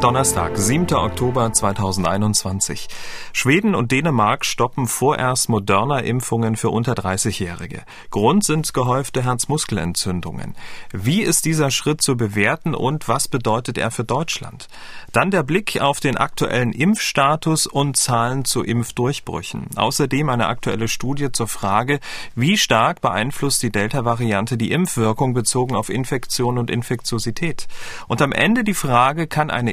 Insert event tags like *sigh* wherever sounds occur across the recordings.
Donnerstag, 7. Oktober 2021. Schweden und Dänemark stoppen vorerst Moderna-Impfungen für unter 30-Jährige. Grund sind gehäufte Herzmuskelentzündungen. Wie ist dieser Schritt zu bewerten und was bedeutet er für Deutschland? Dann der Blick auf den aktuellen Impfstatus und Zahlen zu Impfdurchbrüchen. Außerdem eine aktuelle Studie zur Frage, wie stark beeinflusst die Delta-Variante die Impfwirkung bezogen auf Infektion und Infektiosität. Und am Ende die Frage, kann eine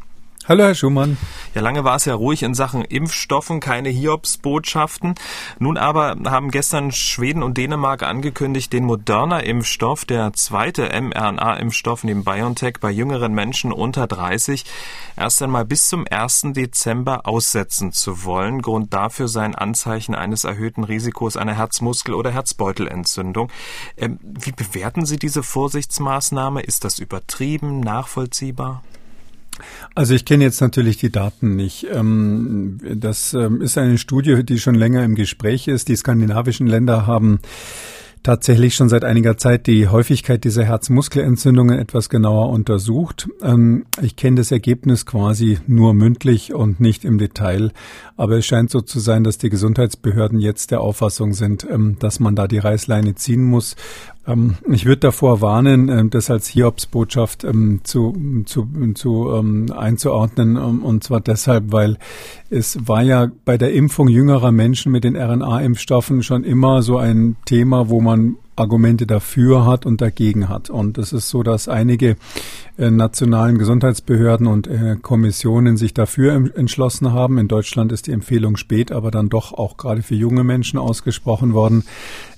Hallo, Herr Schumann. Ja, lange war es ja ruhig in Sachen Impfstoffen, keine Hiobsbotschaften. Nun aber haben gestern Schweden und Dänemark angekündigt, den Moderna-Impfstoff, der zweite mRNA-Impfstoff neben BioNTech bei jüngeren Menschen unter 30, erst einmal bis zum 1. Dezember aussetzen zu wollen. Grund dafür seien Anzeichen eines erhöhten Risikos einer Herzmuskel- oder Herzbeutelentzündung. Ähm, wie bewerten Sie diese Vorsichtsmaßnahme? Ist das übertrieben, nachvollziehbar? Also ich kenne jetzt natürlich die Daten nicht. Ähm, das ähm, ist eine Studie, die schon länger im Gespräch ist. Die skandinavischen Länder haben tatsächlich schon seit einiger Zeit die Häufigkeit dieser Herzmuskelentzündungen etwas genauer untersucht. Ähm, ich kenne das Ergebnis quasi nur mündlich und nicht im Detail, aber es scheint so zu sein, dass die Gesundheitsbehörden jetzt der Auffassung sind, dass man da die Reißleine ziehen muss. Ähm, ich würde davor warnen, das als Hiobsbotschaft zu, zu, zu einzuordnen, und zwar deshalb, weil es war ja bei der Impfung jüngerer Menschen mit den RNA-Impfstoffen schon immer so ein Thema, wo man Argumente dafür hat und dagegen hat. Und es ist so, dass einige äh, nationalen Gesundheitsbehörden und äh, Kommissionen sich dafür entschlossen haben. In Deutschland ist die Empfehlung spät, aber dann doch auch gerade für junge Menschen ausgesprochen worden.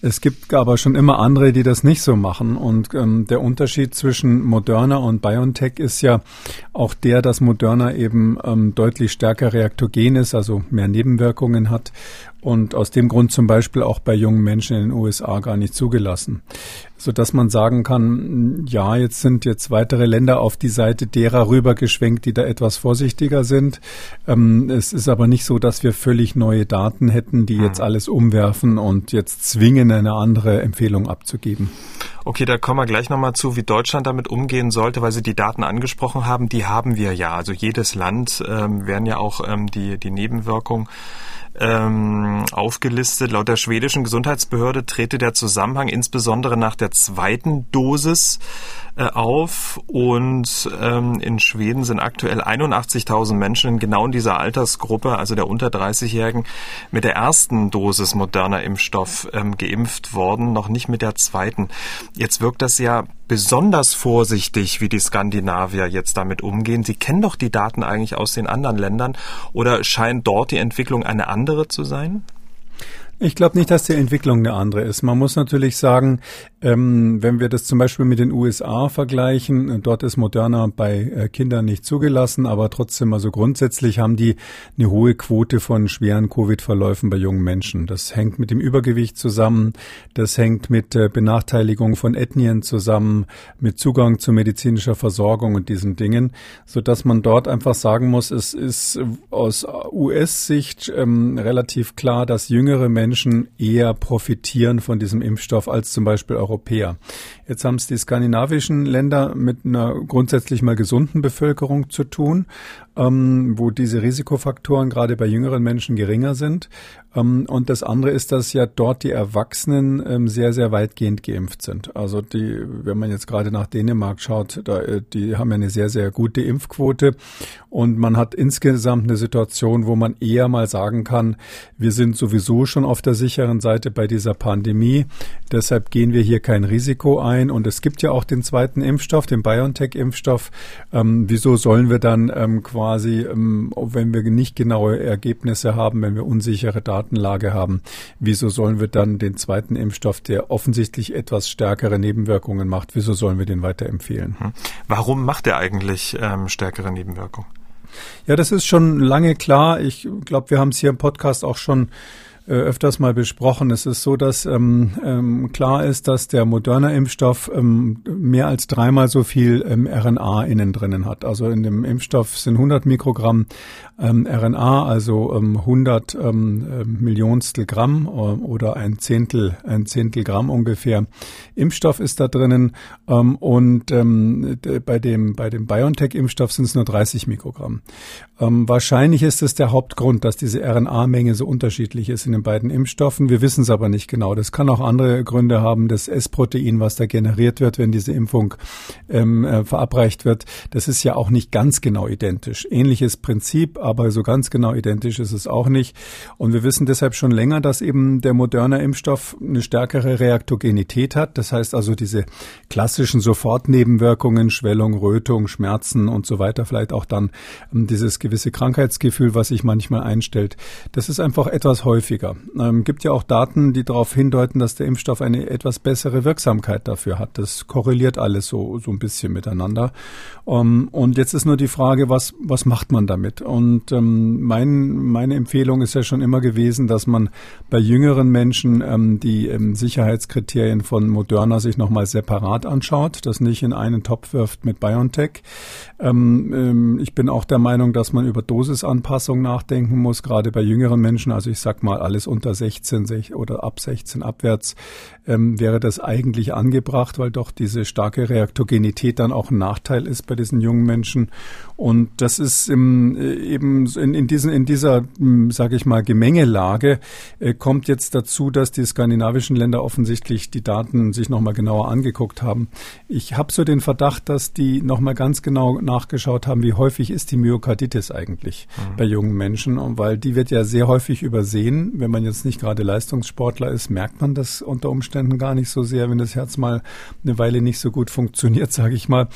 Es gibt aber schon immer andere, die das nicht so machen. Und ähm, der Unterschied zwischen Moderna und BioNTech ist ja auch der, dass Moderna eben ähm, deutlich stärker reaktogen ist, also mehr Nebenwirkungen hat und aus dem Grund zum Beispiel auch bei jungen Menschen in den USA gar nicht zugelassen. So dass man sagen kann, ja, jetzt sind jetzt weitere Länder auf die Seite derer rübergeschwenkt, die da etwas vorsichtiger sind. Ähm, es ist aber nicht so, dass wir völlig neue Daten hätten, die jetzt hm. alles umwerfen und jetzt zwingen, eine andere Empfehlung abzugeben. Okay, da kommen wir gleich nochmal zu, wie Deutschland damit umgehen sollte, weil Sie die Daten angesprochen haben. Die haben wir ja. Also jedes Land ähm, werden ja auch ähm, die, die Nebenwirkungen ähm, aufgelistet. Laut der schwedischen Gesundheitsbehörde trete der Zusammenhang insbesondere nach der zweiten Dosis äh, auf und ähm, in Schweden sind aktuell 81.000 Menschen genau in dieser Altersgruppe, also der unter 30-Jährigen, mit der ersten Dosis moderner Impfstoff ähm, geimpft worden, noch nicht mit der zweiten. Jetzt wirkt das ja besonders vorsichtig, wie die Skandinavier jetzt damit umgehen. Sie kennen doch die Daten eigentlich aus den anderen Ländern oder scheint dort die Entwicklung eine andere zu sein? Ich glaube nicht, dass die Entwicklung eine andere ist. Man muss natürlich sagen, ähm, wenn wir das zum Beispiel mit den USA vergleichen, dort ist Moderna bei äh, Kindern nicht zugelassen, aber trotzdem, also grundsätzlich haben die eine hohe Quote von schweren Covid-Verläufen bei jungen Menschen. Das hängt mit dem Übergewicht zusammen, das hängt mit äh, Benachteiligung von Ethnien zusammen, mit Zugang zu medizinischer Versorgung und diesen Dingen, so dass man dort einfach sagen muss, es ist aus US-Sicht ähm, relativ klar, dass jüngere Menschen eher profitieren von diesem Impfstoff als zum Beispiel Europäer Europäer. Jetzt haben es die skandinavischen Länder mit einer grundsätzlich mal gesunden Bevölkerung zu tun, ähm, wo diese Risikofaktoren gerade bei jüngeren Menschen geringer sind. Ähm, und das andere ist, dass ja dort die Erwachsenen ähm, sehr, sehr weitgehend geimpft sind. Also die, wenn man jetzt gerade nach Dänemark schaut, da, äh, die haben ja eine sehr, sehr gute Impfquote. Und man hat insgesamt eine Situation, wo man eher mal sagen kann, wir sind sowieso schon auf der sicheren Seite bei dieser Pandemie. Deshalb gehen wir hier kein Risiko ein. Und es gibt ja auch den zweiten Impfstoff, den BioNTech-Impfstoff. Ähm, wieso sollen wir dann ähm, quasi, ähm, wenn wir nicht genaue Ergebnisse haben, wenn wir unsichere Daten Datenlage haben, wieso sollen wir dann den zweiten Impfstoff, der offensichtlich etwas stärkere Nebenwirkungen macht, wieso sollen wir den weiterempfehlen? Hm. Warum macht er eigentlich ähm, stärkere Nebenwirkungen? Ja, das ist schon lange klar. Ich glaube, wir haben es hier im Podcast auch schon öfters mal besprochen. Es ist so, dass ähm, ähm, klar ist, dass der moderne Impfstoff ähm, mehr als dreimal so viel ähm, RNA innen drinnen hat. Also in dem Impfstoff sind 100 Mikrogramm ähm, RNA, also 100 ähm, Millionstel Gramm äh, oder ein Zehntel, ein Zehntel Gramm ungefähr Impfstoff ist da drinnen. und bei dem, bei dem BioNTech-Impfstoff sind es nur 30 Mikrogramm. wahrscheinlich ist es der Hauptgrund, dass diese RNA-Menge so unterschiedlich ist den beiden Impfstoffen. Wir wissen es aber nicht genau. Das kann auch andere Gründe haben. Das S-Protein, was da generiert wird, wenn diese Impfung ähm, äh, verabreicht wird, das ist ja auch nicht ganz genau identisch. Ähnliches Prinzip, aber so ganz genau identisch ist es auch nicht. Und wir wissen deshalb schon länger, dass eben der moderne Impfstoff eine stärkere Reaktogenität hat. Das heißt also diese klassischen Sofortnebenwirkungen, Schwellung, Rötung, Schmerzen und so weiter, vielleicht auch dann ähm, dieses gewisse Krankheitsgefühl, was sich manchmal einstellt. Das ist einfach etwas häufiger häufiger. Ähm, gibt ja auch Daten, die darauf hindeuten, dass der Impfstoff eine etwas bessere Wirksamkeit dafür hat. Das korreliert alles so, so ein bisschen miteinander. Ähm, und jetzt ist nur die Frage, was, was macht man damit? Und ähm, mein, meine Empfehlung ist ja schon immer gewesen, dass man bei jüngeren Menschen ähm, die ähm, Sicherheitskriterien von Moderna sich nochmal separat anschaut, das nicht in einen Topf wirft mit BioNTech. Ähm, ähm, ich bin auch der Meinung, dass man über Dosisanpassung nachdenken muss, gerade bei jüngeren Menschen. Also ich sag mal, alles unter 16 oder ab 16 abwärts ähm, wäre das eigentlich angebracht, weil doch diese starke Reaktogenität dann auch ein Nachteil ist bei diesen jungen Menschen. Und das ist im, äh, eben in, in, diesen, in dieser, hm, sage ich mal, Gemengelage äh, kommt jetzt dazu, dass die skandinavischen Länder offensichtlich die Daten sich nochmal genauer angeguckt haben. Ich habe so den Verdacht, dass die nochmal ganz genau nachgeschaut haben, wie häufig ist die Myokarditis eigentlich mhm. bei jungen Menschen, und weil die wird ja sehr häufig übersehen. Wenn man jetzt nicht gerade Leistungssportler ist, merkt man das unter Umständen gar nicht so sehr, wenn das Herz mal eine Weile nicht so gut funktioniert, *laughs* sage ich mal.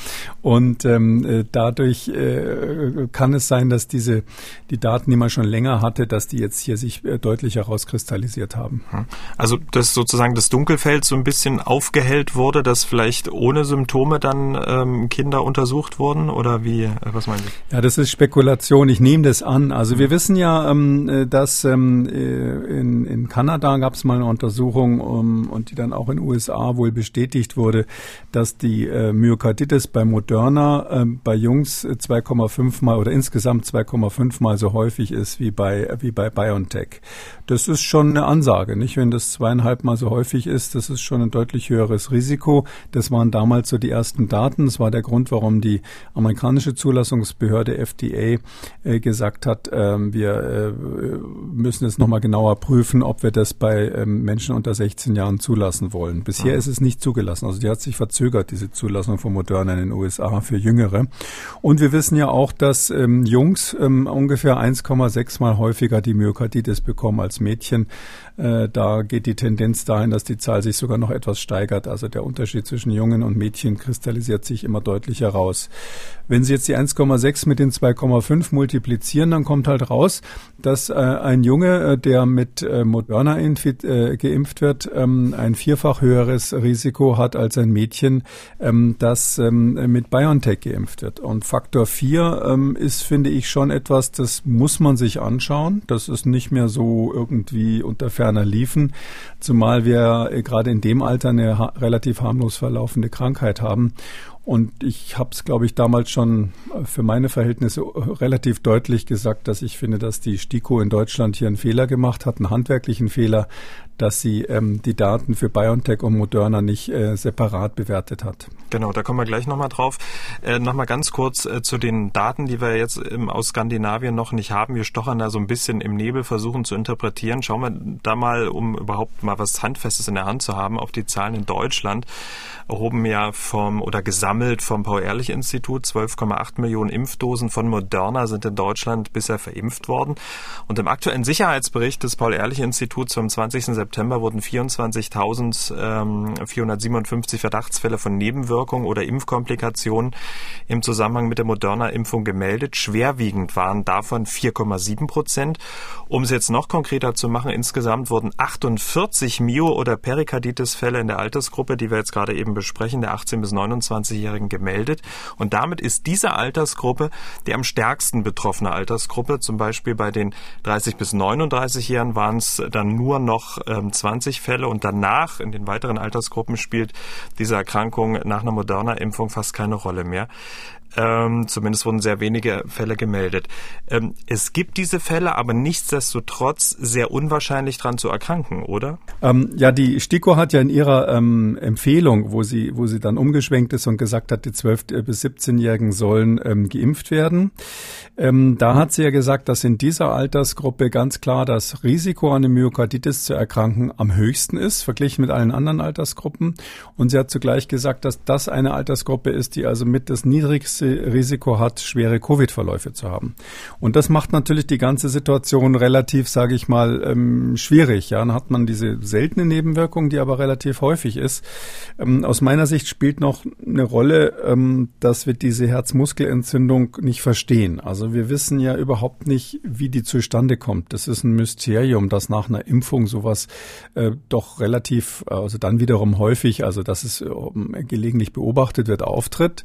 Und ähm, äh, dadurch äh, äh, kann es sein, dass diese die Daten, die man schon länger hatte, dass die jetzt hier sich äh, deutlich herauskristallisiert haben. Hm. Also dass sozusagen das Dunkelfeld so ein bisschen aufgehellt wurde, dass vielleicht ohne Symptome dann ähm, Kinder untersucht wurden oder wie? Äh, was meinen Sie? Ja, das ist Spekulation. Ich nehme das an. Also wir wissen ja, ähm, dass ähm, in, in Kanada gab es mal eine Untersuchung um, und die dann auch in den USA wohl bestätigt wurde, dass die äh, Myokarditis bei Moderna äh, bei Jungs zwei 2,5 mal oder insgesamt 2,5 mal so häufig ist wie bei, wie bei BioNTech. Das ist schon eine Ansage, nicht? Wenn das zweieinhalb mal so häufig ist, das ist schon ein deutlich höheres Risiko. Das waren damals so die ersten Daten. Das war der Grund, warum die amerikanische Zulassungsbehörde FDA äh, gesagt hat, äh, wir äh, müssen es nochmal genauer prüfen, ob wir das bei ähm, Menschen unter 16 Jahren zulassen wollen. Bisher mhm. ist es nicht zugelassen. Also die hat sich verzögert, diese Zulassung von Moderna in den USA für Jüngere. Und wir wissen ja auch, dass ähm, Jungs ähm, ungefähr 1,6 mal häufiger die Myokarditis bekommen als Mädchen. Äh, da geht die Tendenz dahin, dass die Zahl sich sogar noch etwas steigert. Also der Unterschied zwischen Jungen und Mädchen kristallisiert sich immer deutlicher raus. Wenn Sie jetzt die 1,6 mit den 2,5 multiplizieren, dann kommt halt raus, dass äh, ein Junge, äh, der mit äh, Moderna äh, geimpft wird, ähm, ein vierfach höheres Risiko hat als ein Mädchen, ähm, das ähm, mit BioNTech geimpft wird. Und Faktor 4 ähm, ist, finde ich, schon etwas, das muss man sich anschauen. Das ist nicht mehr so irgendwie unter ferner Liefen, zumal wir äh, gerade in dem Alter eine relativ harmlos verlaufende Krankheit haben. Und ich habe es, glaube ich, damals schon für meine Verhältnisse relativ deutlich gesagt, dass ich finde, dass die STIKO in Deutschland hier einen Fehler gemacht hat, einen handwerklichen Fehler, dass sie ähm, die Daten für BioNTech und Moderna nicht äh, separat bewertet hat. Genau, da kommen wir gleich nochmal drauf. Äh, nochmal ganz kurz äh, zu den Daten, die wir jetzt ähm, aus Skandinavien noch nicht haben. Wir stochern da so ein bisschen im Nebel, versuchen zu interpretieren. Schauen wir da mal, um überhaupt mal was Handfestes in der Hand zu haben, auf die Zahlen in Deutschland. Erhoben ja vom oder gesammelt vom Paul-Ehrlich-Institut 12,8 Millionen Impfdosen von Moderna sind in Deutschland bisher verimpft worden. Und im aktuellen Sicherheitsbericht des Paul-Ehrlich-Instituts vom 20. September wurden 24.457 ähm, Verdachtsfälle von Nebenwirkungen oder Impfkomplikationen im Zusammenhang mit der Moderna-Impfung gemeldet. Schwerwiegend waren davon 4,7 Prozent. Um es jetzt noch konkreter zu machen, insgesamt wurden 48 Mio- oder Perikarditis-Fälle in der Altersgruppe, die wir jetzt gerade eben besprechen, der 18- bis 29 35-Jährigen gemeldet. Und damit ist diese Altersgruppe die am stärksten betroffene Altersgruppe. Zum Beispiel bei den 30 bis 39-Jährigen waren es dann nur noch ähm, 20 Fälle und danach in den weiteren Altersgruppen spielt diese Erkrankung nach einer Moderna-Impfung fast keine Rolle mehr. Ähm, zumindest wurden sehr wenige Fälle gemeldet. Ähm, es gibt diese Fälle, aber nichtsdestotrotz sehr unwahrscheinlich dran zu erkranken, oder? Ähm, ja, die STIKO hat ja in ihrer ähm, Empfehlung, wo sie, wo sie dann umgeschwenkt ist und gesagt hat, die 12- bis 17-Jährigen sollen ähm, geimpft werden. Ähm, da hat sie ja gesagt, dass in dieser Altersgruppe ganz klar das Risiko, an der Myokarditis zu erkranken, am höchsten ist, verglichen mit allen anderen Altersgruppen. Und sie hat zugleich gesagt, dass das eine Altersgruppe ist, die also mit das niedrigste Risiko hat, schwere Covid-Verläufe zu haben. Und das macht natürlich die ganze Situation relativ, sage ich mal, ähm, schwierig. Ja, dann hat man diese seltene Nebenwirkung, die aber relativ häufig ist. Ähm, aus meiner Sicht spielt noch eine Rolle, ähm, dass wir diese Herzmuskelentzündung nicht verstehen. Also wir wissen ja überhaupt nicht, wie die zustande kommt. Das ist ein Mysterium, dass nach einer Impfung sowas äh, doch relativ, also dann wiederum häufig, also dass es gelegentlich beobachtet wird, auftritt.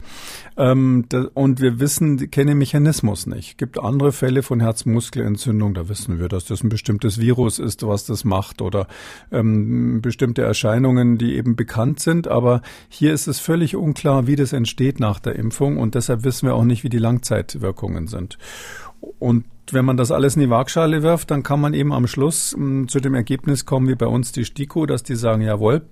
Und wir wissen, kennen den Mechanismus nicht. Es gibt andere Fälle von Herzmuskelentzündung, da wissen wir, dass das ein bestimmtes Virus ist, was das macht oder ähm, bestimmte Erscheinungen, die eben bekannt sind. Aber hier ist es völlig unklar, wie das entsteht nach der Impfung und deshalb wissen wir auch nicht, wie die Langzeitwirkungen sind. Und wenn man das alles in die Waagschale wirft, dann kann man eben am Schluss hm, zu dem Ergebnis kommen, wie bei uns die STIKO, dass die sagen, jawohl,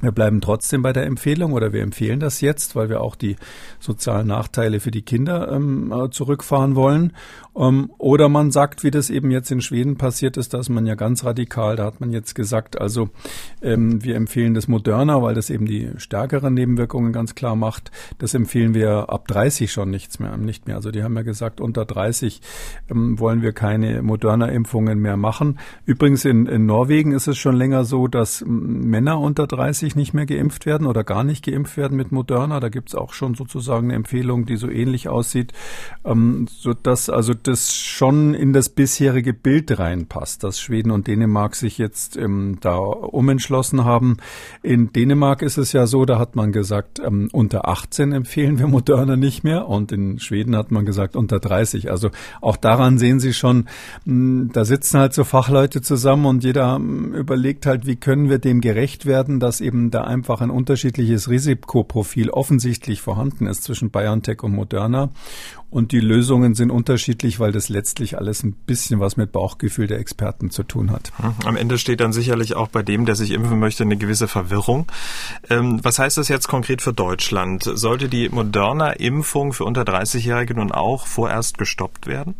wir bleiben trotzdem bei der Empfehlung oder wir empfehlen das jetzt, weil wir auch die sozialen Nachteile für die Kinder ähm, äh, zurückfahren wollen. Ähm, oder man sagt, wie das eben jetzt in Schweden passiert ist, dass man ja ganz radikal, da hat man jetzt gesagt, also ähm, wir empfehlen das moderner, weil das eben die stärkeren Nebenwirkungen ganz klar macht. Das empfehlen wir ab 30 schon nichts mehr, nicht mehr. Also die haben ja gesagt, unter 30 ähm, wollen wir keine moderner Impfungen mehr machen. Übrigens in, in Norwegen ist es schon länger so, dass Männer unter 30 nicht mehr geimpft werden oder gar nicht geimpft werden mit Moderna. Da gibt es auch schon sozusagen eine Empfehlung, die so ähnlich aussieht, ähm, so dass also das schon in das bisherige Bild reinpasst, dass Schweden und Dänemark sich jetzt ähm, da umentschlossen haben. In Dänemark ist es ja so, da hat man gesagt, ähm, unter 18 empfehlen wir Moderna nicht mehr und in Schweden hat man gesagt unter 30. Also auch daran sehen Sie schon, mh, hm, da sitzen halt so Fachleute zusammen und jeder mh, hm, überlegt halt, wie können wir dem gerecht werden, dass eben da einfach ein unterschiedliches Risikoprofil offensichtlich vorhanden ist zwischen BioNTech und Moderna. Und die Lösungen sind unterschiedlich, weil das letztlich alles ein bisschen was mit Bauchgefühl der Experten zu tun hat. Hm, am Ende steht dann sicherlich auch bei dem, der sich impfen möchte, eine gewisse Verwirrung. Ähm, was heißt das jetzt konkret für Deutschland? Sollte die moderner Impfung für unter 30-Jährige nun auch vorerst gestoppt werden?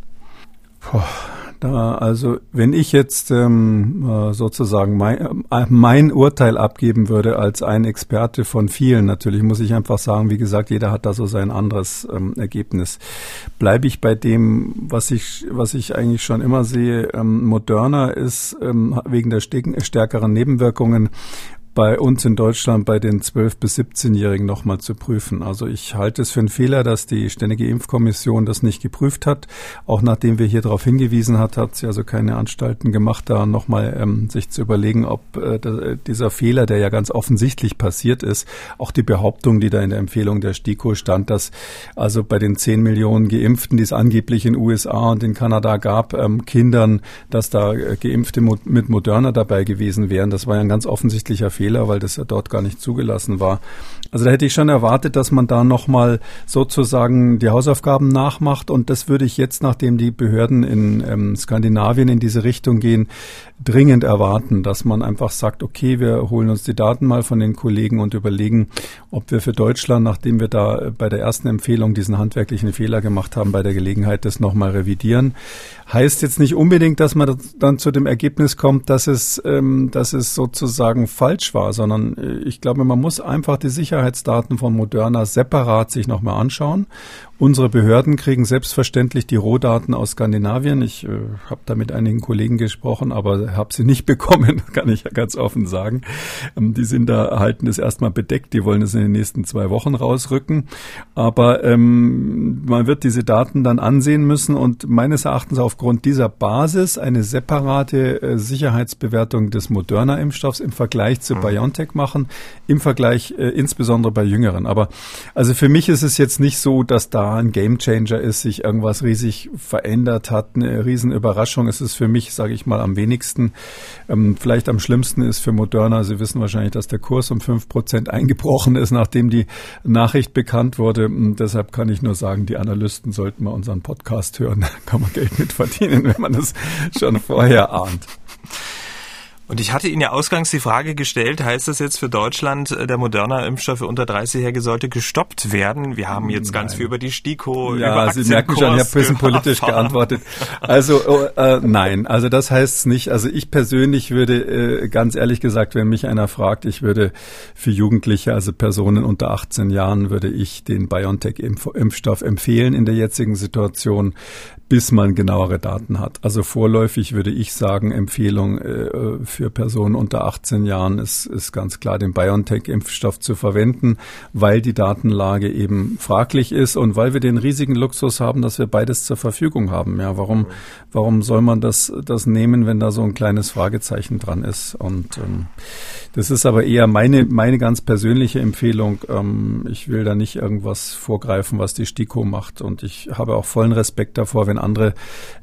Puh, da, also wenn ich jetzt ähm, äh, sozusagen mein, äh, mein Urteil abgeben würde als ein Experte von vielen, natürlich muss ich einfach sagen, wie gesagt, jeder hat da so sein anderes ähm, Ergebnis. Bleibe ich bei dem, was ich, was ich eigentlich schon immer sehe, ähm, moderner ist ähm, wegen der stärkeren Nebenwirkungen bei uns in Deutschland bei den 12- bis 17-Jährigen nochmal zu prüfen. Also ich halte es für einen Fehler, dass die Ständige Impfkommission das nicht geprüft hat. Auch nachdem wir hier darauf hingewiesen hat, hat sie also keine Anstalten gemacht, da nochmal ähm, sich zu überlegen, ob äh, dieser Fehler, der ja ganz offensichtlich passiert ist, auch die Behauptung, die da in der Empfehlung der STIKO stand, dass also bei den 10 Millionen Geimpften, die es angeblich in USA und in Kanada gab, ähm, Kindern, dass da äh, Geimpfte mit Moderna dabei gewesen wären, das war ja ein ganz offensichtlicher Fehler. Fehler, weil das ja dort gar nicht zugelassen war. Also da hätte ich schon erwartet, dass man da nochmal sozusagen die Hausaufgaben nachmacht und das würde ich jetzt, nachdem die Behörden in ähm, Skandinavien in diese Richtung gehen, dringend erwarten, dass man einfach sagt, okay, wir holen uns die Daten mal von den Kollegen und überlegen, ob wir für Deutschland, nachdem wir da bei der ersten Empfehlung diesen handwerklichen Fehler gemacht haben, bei der Gelegenheit das nochmal revidieren. Heißt jetzt nicht unbedingt, dass man dann zu dem Ergebnis kommt, dass es, ähm, dass es sozusagen falsch war, sondern äh, ich glaube, man muss einfach die Sicherheitsdaten von Moderna separat sich nochmal anschauen Unsere Behörden kriegen selbstverständlich die Rohdaten aus Skandinavien. Ich äh, habe da mit einigen Kollegen gesprochen, aber habe sie nicht *laughs* bekommen, kann ich ja ganz offen sagen. Ähm, die sind da, halten das erstmal bedeckt, die wollen es in den nächsten zwei Wochen rausrücken. Aber ähm, man wird diese Daten dann ansehen müssen und meines Erachtens aufgrund dieser Basis eine separate äh, Sicherheitsbewertung des Moderna-Impfstoffs im Vergleich zu mhm. BioNTech machen, im Vergleich äh, insbesondere bei Jüngeren. Aber also für mich ist es jetzt nicht so, dass da ein Gamechanger ist, sich irgendwas riesig verändert hat, eine Riesenüberraschung. Es ist für mich, sage ich mal, am wenigsten. Ähm, vielleicht am schlimmsten ist für Moderna, Sie wissen wahrscheinlich, dass der Kurs um fünf Prozent eingebrochen ist, nachdem die Nachricht bekannt wurde. Und deshalb kann ich nur sagen, die Analysten sollten mal unseren Podcast hören. *laughs* Da kann man Geld mit verdienen, wenn man das schon vorher ahnt. Und ich hatte Ihnen ja ausgangs die Frage gestellt, heißt das jetzt für Deutschland, äh, der moderne Impfstoff für unter 30-Jährige sollte gestoppt werden? Wir haben jetzt Nein. ganz viel über die STIKO, ja, über Sie merken schon, ich habe ein bisschen politisch geantwortet. Also oh, äh, nein, also das heißt es nicht. Also ich persönlich würde, äh, ganz ehrlich gesagt, wenn mich einer fragt, ich würde für Jugendliche, also Personen unter 18 Jahren, würde ich den BioNTech-Impfstoff empfehlen in der jetzigen Situation bis man genauere Daten hat. Also vorläufig würde ich sagen, Empfehlung äh, für Personen unter 18 Jahren ist, ist ganz klar, den BioNTech-Impfstoff zu verwenden, weil die Datenlage eben fraglich ist und weil wir den riesigen Luxus haben, dass wir beides zur Verfügung haben. Ja, warum, warum soll man das, das nehmen, wenn da so ein kleines Fragezeichen dran ist? Und ähm, das ist aber eher meine, meine ganz persönliche Empfehlung. Ähm, ich will da nicht irgendwas vorgreifen, was die STIKO macht. Und ich habe auch vollen Respekt davor, wenn andere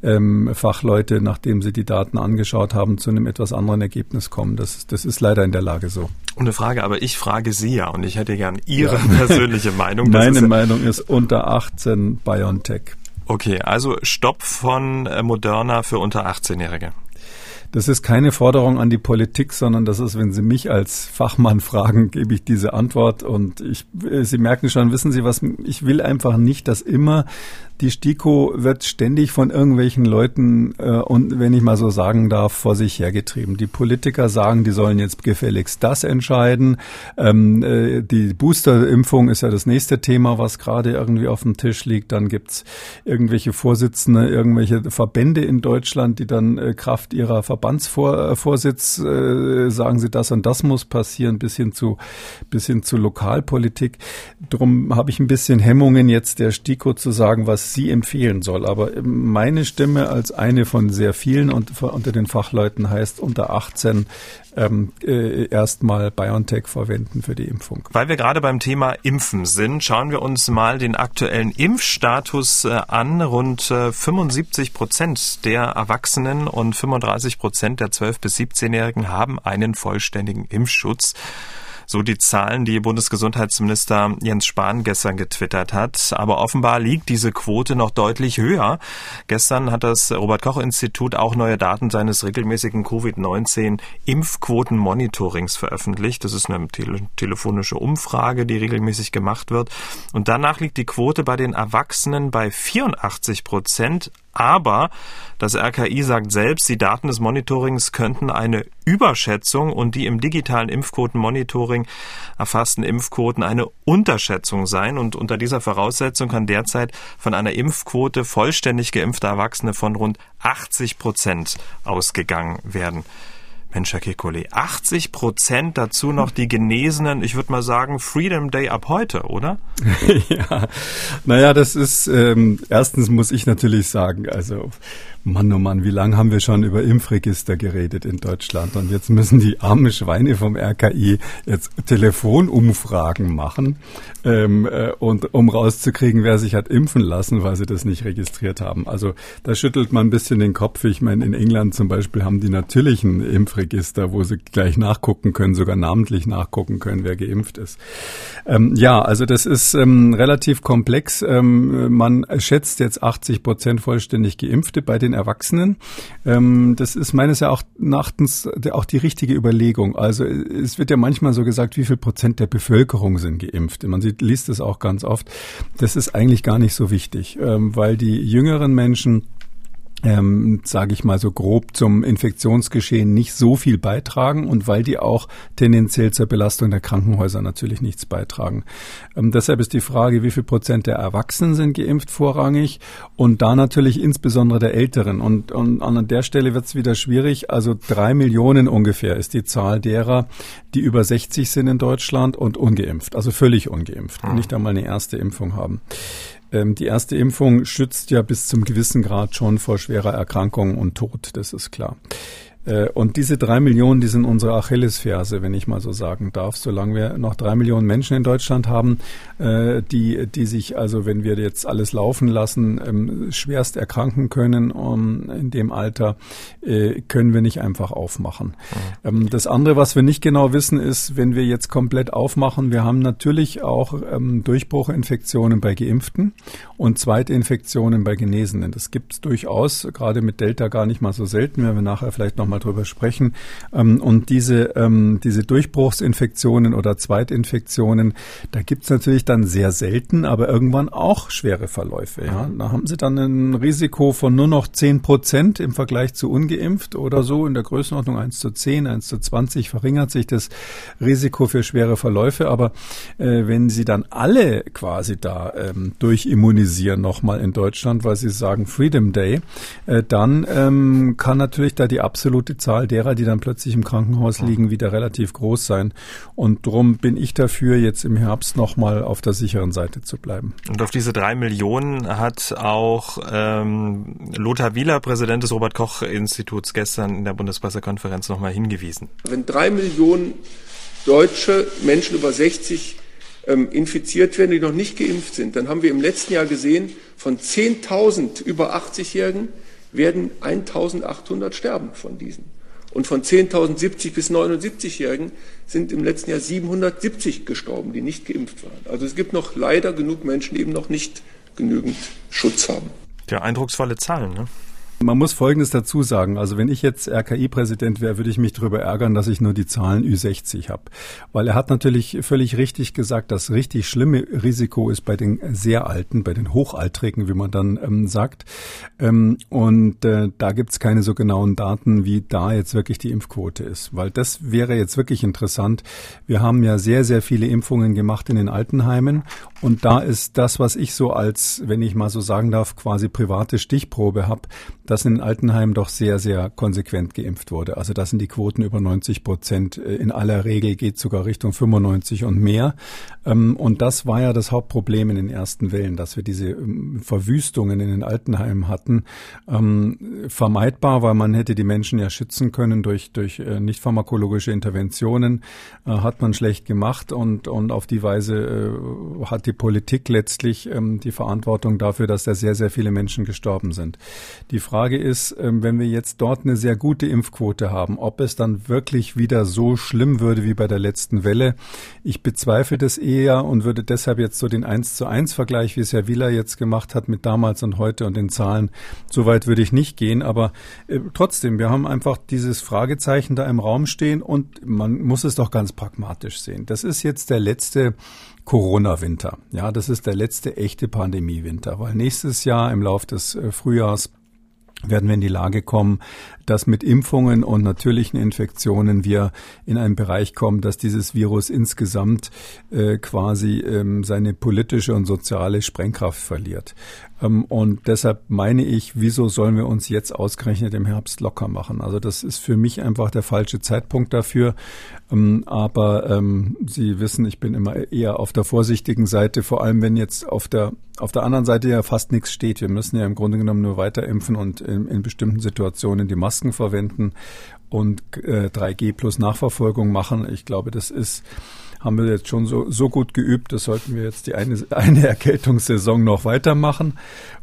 ähm, Fachleute, nachdem sie die Daten angeschaut haben, zu einem etwas anderen Ergebnis kommen. Das, das ist leider in der Lage so. Und eine Frage, aber ich frage Sie ja und ich hätte gern Ihre ja. *laughs* persönliche Meinung. Meine ist Meinung ist unter 18 BioNTech. Okay, also Stopp von äh, Moderna für unter 18-Jährige. Das ist keine Forderung an die Politik, sondern das ist, wenn Sie mich als Fachmann *laughs* fragen, gebe ich diese Antwort. Und ich, äh, Sie merken schon, wissen Sie was, ich will einfach nicht, dass immer die STIKO wird ständig von irgendwelchen Leuten, äh, und wenn ich mal so sagen darf, vor sich hergetrieben. Die Politiker sagen, die sollen jetzt gefälligst das entscheiden. Ähm, äh, die Boosterimpfung ist ja das nächste Thema, was gerade irgendwie auf dem Tisch liegt. Dann gibt's irgendwelche Vorsitzende, irgendwelche Verbände in Deutschland, die dann äh, Kraft ihrer Verbandsvorsitz äh, sagen sie, das und das muss passieren, bis hin zu, bis hin zu Lokalpolitik. Drum habe ich ein bisschen Hemmungen, jetzt der STIKO zu sagen, was sie empfehlen soll. Aber meine Stimme als eine von sehr vielen und unter den Fachleuten heißt unter 18 ähm, äh, erstmal BioNTech verwenden für die Impfung. Weil wir gerade beim Thema Impfen sind, schauen wir uns mal den aktuellen Impfstatus äh, an. Rund äh, 75 Prozent der Erwachsenen und 35 Prozent der 12- bis 17-Jährigen haben einen vollständigen Impfschutz. So die Zahlen, die Bundesgesundheitsminister Jens Spahn gestern getwittert hat. Aber offenbar liegt diese Quote noch deutlich höher. Gestern hat das Robert Koch Institut auch neue Daten seines regelmäßigen Covid-19 Impfquoten-Monitorings veröffentlicht. Das ist eine tele telefonische Umfrage, die regelmäßig gemacht wird. Und danach liegt die Quote bei den Erwachsenen bei 84 Prozent, aber das RKI sagt selbst, die Daten des Monitorings könnten eine Überschätzung und die im digitalen Impfquotenmonitoring erfassten Impfquoten eine Unterschätzung sein. Und unter dieser Voraussetzung kann derzeit von einer Impfquote vollständig geimpfter Erwachsene von rund 80 Prozent ausgegangen werden. Mensch, Herr Kekulé, 80 Prozent dazu noch die Genesenen, ich würde mal sagen, Freedom Day ab heute, oder? *laughs* ja, naja, das ist, ähm, erstens muss ich natürlich sagen, also Mann, oh Mann, wie lange haben wir schon über Impfregister geredet in Deutschland? Und jetzt müssen die armen Schweine vom RKI jetzt Telefonumfragen machen, ähm, äh, und um rauszukriegen, wer sich hat impfen lassen, weil sie das nicht registriert haben. Also da schüttelt man ein bisschen den Kopf. Ich meine, in England zum Beispiel haben die natürlichen Impfregister, wo sie gleich nachgucken können, sogar namentlich nachgucken können, wer geimpft ist. Ähm, ja, also das ist ähm, relativ komplex. Ähm, man schätzt jetzt 80 Prozent vollständig Geimpfte bei den Erwachsenen. Ähm, das ist meines Erachtens auch die richtige Überlegung. Also es wird ja manchmal so gesagt, wie viel Prozent der Bevölkerung sind geimpft. Man sieht, liest es auch ganz oft. Das ist eigentlich gar nicht so wichtig, ähm, weil die jüngeren Menschen ähm, sage ich mal so grob, zum Infektionsgeschehen nicht so viel beitragen und weil die auch tendenziell zur Belastung der Krankenhäuser natürlich nichts beitragen. Ähm, deshalb ist die Frage, wie viel Prozent der Erwachsenen sind geimpft vorrangig und da natürlich insbesondere der Älteren. Und, und an der Stelle wird es wieder schwierig. Also drei Millionen ungefähr ist die Zahl derer, die über 60 sind in Deutschland und ungeimpft, also völlig ungeimpft und nicht einmal eine erste Impfung haben. Ähm, die erste Impfung schützt ja bis zum gewissen Grad schon vor schwerer Erkrankung und Tod, das ist klar. Äh, und diese drei Millionen, die sind unsere Achillesferse, wenn ich mal so sagen darf. Solange wir noch drei Millionen Menschen in Deutschland haben, äh, die, die sich also, wenn wir jetzt alles laufen lassen, ähm, schwerst erkranken können in dem Alter, äh, können wir nicht einfach aufmachen. Mhm. Das andere, was wir nicht genau wissen, ist, wenn wir jetzt komplett aufmachen, wir haben natürlich auch ähm, Durchbruchinfektionen bei Geimpften und Zweitinfektionen bei Genesenen. Das gibt es durchaus, gerade mit Delta gar nicht mal so selten, wenn wir nachher vielleicht nochmal drüber sprechen. Ähm, und diese, ähm, diese Durchbruchsinfektionen oder Zweitinfektionen, da gibt es natürlich dann sehr selten, aber irgendwann auch schwere Verläufe. Ja? Da haben sie dann ein Risiko von nur noch 10 Prozent im Vergleich zu ungeimpft oder so in der Größenordnung 1 zu 10, 1 zu 20 verringert sich das Risiko für schwere Verläufe. Aber äh, wenn sie dann alle quasi da ähm, durchimmunisieren, nochmal in Deutschland, weil Sie sagen Freedom Day, äh, dann ähm, kann natürlich da die absolute Zahl derer, die dann plötzlich im Krankenhaus liegen, wieder relativ groß sein. Und darum bin ich dafür, jetzt im Herbst nochmal auf der sicheren Seite zu bleiben. Und auf diese drei Millionen hat auch ähm, Lothar Wieler, Präsident des Robert-Koch-Instituts, gestern in der Bundespressekonferenz nochmal hingewiesen. Wenn drei Millionen deutsche Menschen über 60 ähm, infiziert werden, die noch nicht geimpft sind, dann haben wir im letzten Jahr gesehen, von 10.000 über 80-Jährigen werden 1.800 sterben von diesen. Und von 10.070 bis 79-Jährigen sind im letzten Jahr 770 gestorben, die nicht geimpft waren. Also es gibt noch leider genug Menschen, die eben noch nicht genügend Schutz haben. Ja, eindrucksvolle Zahlen, ne? Man muss Folgendes dazu sagen. Also wenn ich jetzt RKI-Präsident wäre, würde ich mich darüber ärgern, dass ich nur die Zahlen Ü60 habe. Weil er hat natürlich völlig richtig gesagt, das richtig schlimme Risiko ist bei den sehr Alten, bei den Hochaltrigen, wie man dann ähm, sagt. Ähm, und äh, da gibt's keine so genauen Daten, wie da jetzt wirklich die Impfquote ist. Weil das wäre jetzt wirklich interessant. Wir haben ja sehr, sehr viele Impfungen gemacht in den Altenheimen. Und da ist das, was ich so als, wenn ich mal so sagen darf, quasi private Stichprobe habe, dass in Altenheimen doch sehr, sehr konsequent geimpft wurde. Also das sind die Quoten über 90 Prozent. Äh, in aller Regel geht sogar Richtung 95 und mehr. Ähm, und das war ja das Hauptproblem in den ersten Wellen, dass wir diese ähm, Verwüstungen in den Altenheimen hatten. Ähm, vermeidbar, weil man hätte die Menschen ja schützen können durch, durch äh, nicht pharmakologische Interventionen, äh, hat man schlecht gemacht und, und auf die Weise hat die Politik letztlich die Verantwortung dafür, dass da sehr, sehr viele Menschen gestorben sind. Die Frage Frage ist, ähm, wenn wir jetzt dort eine sehr gute Impfquote haben, ob es dann wirklich wieder so schlimm würde wie bei der letzten Welle. Ich bezweifle das eher und würde deshalb jetzt so den 1 zu 1 Vergleich, wie es Herr Wieler jetzt gemacht hat mit damals und heute und den Zahlen, so weit würde ich nicht gehen. Aber äh, trotzdem, wir haben einfach dieses Fragezeichen da im Raum stehen und man muss es doch ganz pragmatisch sehen. Das ist jetzt der letzte Corona-Winter. Ja, das ist der letzte echte Pandemie-Winter, weil nächstes Jahr im Lauf des äh, Frühjahrs werden wir in die Lage kommen, dass mit Impfungen und natürlichen Infektionen wir in einen Bereich kommen, dass dieses Virus insgesamt äh, quasi ähm, seine politische und soziale Sprengkraft verliert. Ähm, und deshalb meine ich, wieso sollen wir uns jetzt ausgerechnet im Herbst locker machen? Also das ist für mich einfach der falsche Zeitpunkt dafür. Ähm, aber ähm, Sie wissen, ich bin immer eher auf der vorsichtigen Seite, vor allem wenn jetzt auf der auf der anderen Seite ja fast nichts steht. Wir müssen ja im Grunde genommen nur weiter impfen und in, in bestimmten Situationen die Masken verwenden und äh, 3G plus Nachverfolgung machen. Ich glaube, das ist haben wir jetzt schon so, so gut geübt, das sollten wir jetzt die eine, *laughs* eine Erkältungssaison noch weitermachen.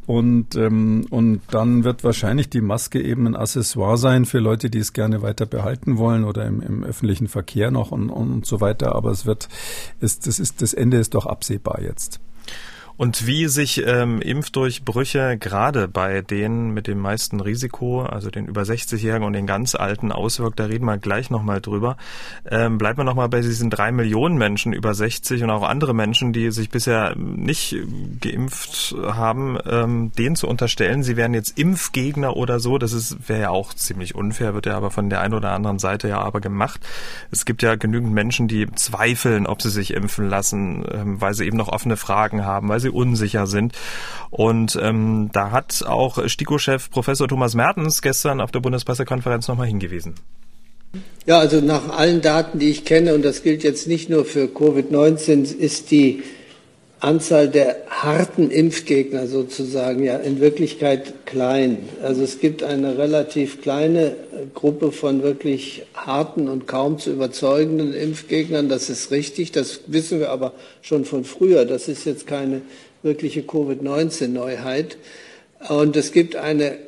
Und, ähm, und dann wird wahrscheinlich die Maske eben ein Accessoire sein für Leute, die es gerne weiter behalten wollen oder im, im öffentlichen Verkehr noch und, und so weiter. Aber es wird, es, das ist, das Ende ist doch absehbar jetzt. Und wie sich ähm, Impfdurchbrüche gerade bei denen mit dem meisten Risiko, also den über 60-Jährigen und den ganz Alten auswirkt, da reden wir gleich nochmal drüber. Ähm, bleiben wir nochmal bei diesen drei Millionen Menschen über 60 und auch andere Menschen, die sich bisher nicht geimpft haben, ähm, denen zu unterstellen, sie wären jetzt Impfgegner oder so, das ist wäre ja auch ziemlich unfair, wird ja aber von der einen oder anderen Seite ja aber gemacht. Es gibt ja genügend Menschen, die zweifeln, ob sie sich impfen lassen, ähm, weil sie eben noch offene Fragen haben, weil sie unsicher sind. Und ähm, da hat auch STIKO-Chef Professor Thomas Mertens gestern auf der Bundespressekonferenz nochmal hingewiesen. Ja, also nach allen Daten, die ich kenne, und das gilt jetzt nicht nur für Covid-19, ist die Anzahl der harten Impfgegner sozusagen ja in Wirklichkeit klein. Also es gibt eine relativ kleine Gruppe von wirklich harten und kaum zu überzeugenden Impfgegnern. Das ist richtig. Das wissen wir aber schon von früher. Das ist jetzt keine wirkliche Covid-19-Neuheit. Und es gibt eine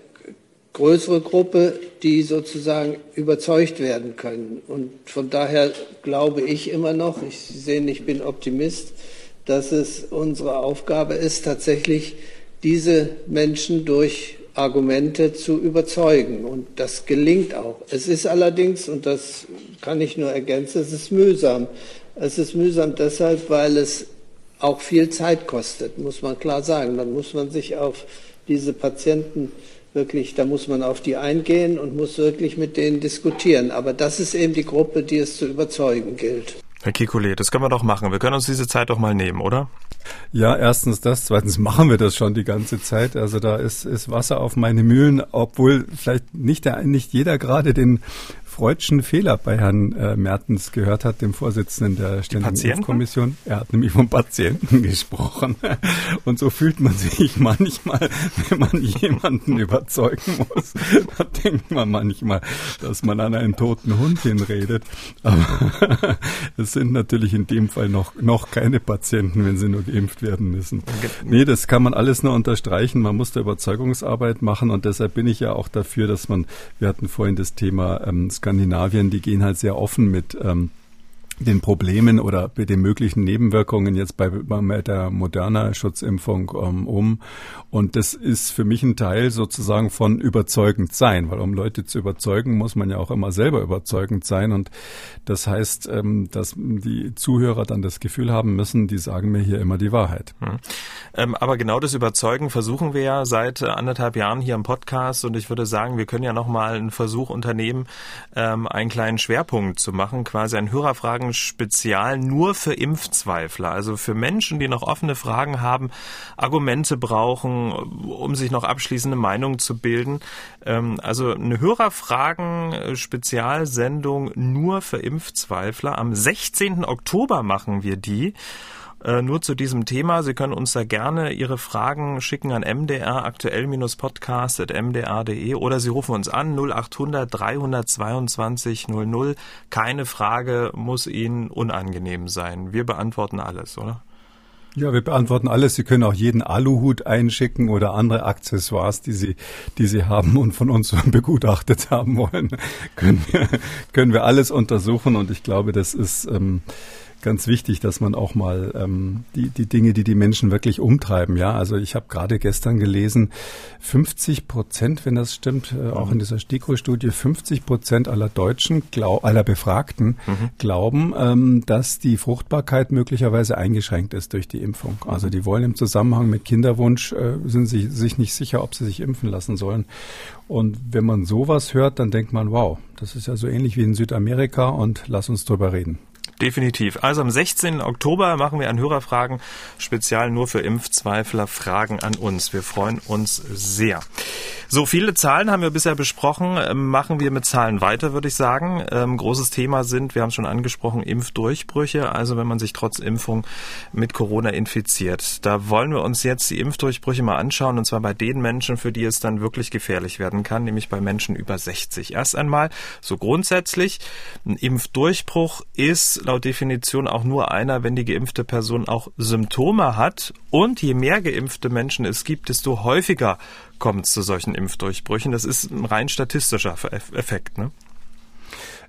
größere Gruppe, die sozusagen überzeugt werden können. Und von daher glaube ich immer noch, ich sehe, ich bin Optimist, dass es unsere Aufgabe ist, tatsächlich diese Menschen durch Argumente zu überzeugen. Und das gelingt auch. Es ist allerdings, und das kann ich nur ergänzen, es ist mühsam. Es ist mühsam deshalb, weil es auch viel Zeit kostet, muss man klar sagen. Dann muss man sich auf diese Patienten wirklich, da muss man auf die eingehen und muss wirklich mit denen diskutieren. Aber das ist eben die Gruppe, die es zu überzeugen gilt. Herr Kikule, das können wir doch machen. Wir können uns diese Zeit doch mal nehmen, oder? Ja, erstens das, zweitens machen wir das schon die ganze Zeit. Also da ist, ist Wasser auf meine Mühlen, obwohl vielleicht nicht, der, nicht jeder gerade den freudschen Fehler bei Herrn äh, Mertens gehört hat, dem Vorsitzenden der Ständigen Impfkommission. Er hat nämlich von Patienten *laughs* gesprochen. Und so fühlt man sich manchmal, wenn man jemanden überzeugen muss. Da denkt man manchmal, dass man an einen toten Hund hinredet. Aber *laughs* es sind natürlich in dem Fall noch, noch keine Patienten, wenn sie nur geimpft werden müssen. Nee, das kann man alles nur unterstreichen. Man muss da Überzeugungsarbeit machen und deshalb bin ich ja auch dafür, dass man, wir hatten vorhin das Thema ähm, Skandinavien, die gehen halt sehr offen mit ähm, den Problemen oder mit den möglichen Nebenwirkungen jetzt bei, bei der moderner Schutzimpfung ähm, um. Und das ist für mich ein Teil sozusagen von überzeugend sein, weil um Leute zu überzeugen, muss man ja auch immer selber überzeugend sein. Und das heißt, ähm, dass die Zuhörer dann das Gefühl haben müssen, die sagen mir hier immer die Wahrheit. Hm. Ähm, aber genau das Überzeugen versuchen wir ja seit anderthalb Jahren hier im Podcast. Und ich würde sagen, wir können ja nochmal einen Versuch unternehmen, ähm, einen kleinen Schwerpunkt zu machen, quasi ein Hörerfragen Fragen spezial nur für Impfzweifler, also für Menschen, die noch offene Fragen haben, Argumente brauchen, um sich noch abschließende Meinungen zu bilden. Ähm, also eine Hörerfragen-Spezialsendung nur für Impfzweifler. Am 16. Oktober machen wir die. Äh, nur zu diesem Thema. Sie können uns da gerne Ihre Fragen schicken an mdr aktuell-podcast.mdr.de oder Sie rufen uns an 0800 322 00. Keine Frage muss Ihnen unangenehm sein. Wir beantworten alles, oder? Ja, wir beantworten alles. Sie können auch jeden Aluhut einschicken oder andere Accessoires, die Sie, die Sie haben und von uns *laughs* begutachtet haben wollen. *laughs* können, wir, können wir alles untersuchen und ich glaube, das ist ähm, ganz wichtig, dass man auch mal ähm, die, die Dinge, die die Menschen wirklich umtreiben, ja. Also ich habe gerade gestern gelesen, 50 Prozent, wenn das stimmt, äh, auch in dieser STIKO-Studie, 50 Prozent aller Deutschen, glaub, aller Befragten mhm. glauben, ähm, dass die Fruchtbarkeit möglicherweise eingeschränkt ist durch die Impfung. Also die wollen im Zusammenhang mit Kinderwunsch, äh, sind sie sich nicht sicher, ob sie sich impfen lassen sollen. Und wenn man sowas hört, dann denkt man, wow, das ist ja so ähnlich wie in Südamerika und lass uns drüber reden. Definitiv. Also am 16. Oktober machen wir ein Hörerfragen Spezial nur für Impfzweifler Fragen an uns. Wir freuen uns sehr. So viele Zahlen haben wir bisher besprochen. Ähm, machen wir mit Zahlen weiter, würde ich sagen. Ähm, großes Thema sind, wir haben es schon angesprochen, Impfdurchbrüche. Also wenn man sich trotz Impfung mit Corona infiziert. Da wollen wir uns jetzt die Impfdurchbrüche mal anschauen. Und zwar bei den Menschen, für die es dann wirklich gefährlich werden kann, nämlich bei Menschen über 60. Erst einmal so grundsätzlich. Ein Impfdurchbruch ist laut Definition auch nur einer, wenn die geimpfte Person auch Symptome hat. Und je mehr geimpfte Menschen es gibt, desto häufiger kommt es zu solchen Impfdurchbrüchen. Das ist ein rein statistischer Effekt. Ne?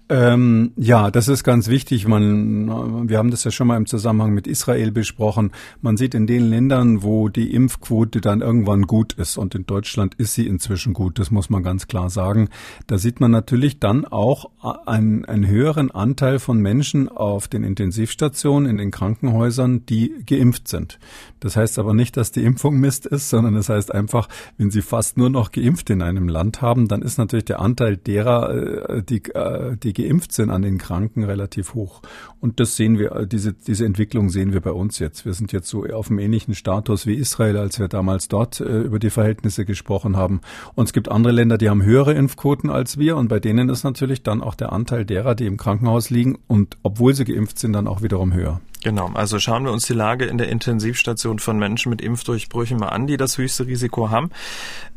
Ähm, ja, das ist ganz wichtig. Man, wir haben das ja schon mal im Zusammenhang mit Israel besprochen. Man sieht in den Ländern, wo die Impfquote dann irgendwann gut ist, und in Deutschland ist sie inzwischen gut, das muss man ganz klar sagen, da sieht man natürlich dann auch einen, einen höheren Anteil von Menschen auf den Intensivstationen, in den Krankenhäusern, die geimpft sind. Das heißt aber nicht, dass die Impfung Mist ist, sondern das heißt einfach, wenn Sie fast nur noch geimpft in einem Land haben, dann ist natürlich der Anteil derer, äh, die, äh, die geimpft sind an den Kranken relativ hoch. Und das sehen wir, diese, diese Entwicklung sehen wir bei uns jetzt. Wir sind jetzt so auf einem ähnlichen Status wie Israel, als wir damals dort äh, über die Verhältnisse gesprochen haben. Und es gibt andere Länder, die haben höhere Impfquoten als wir. Und bei denen ist natürlich dann auch der Anteil derer, die im Krankenhaus liegen und obwohl sie geimpft sind, dann auch wiederum höher. Genau, also schauen wir uns die Lage in der Intensivstation von Menschen mit Impfdurchbrüchen mal an, die das höchste Risiko haben.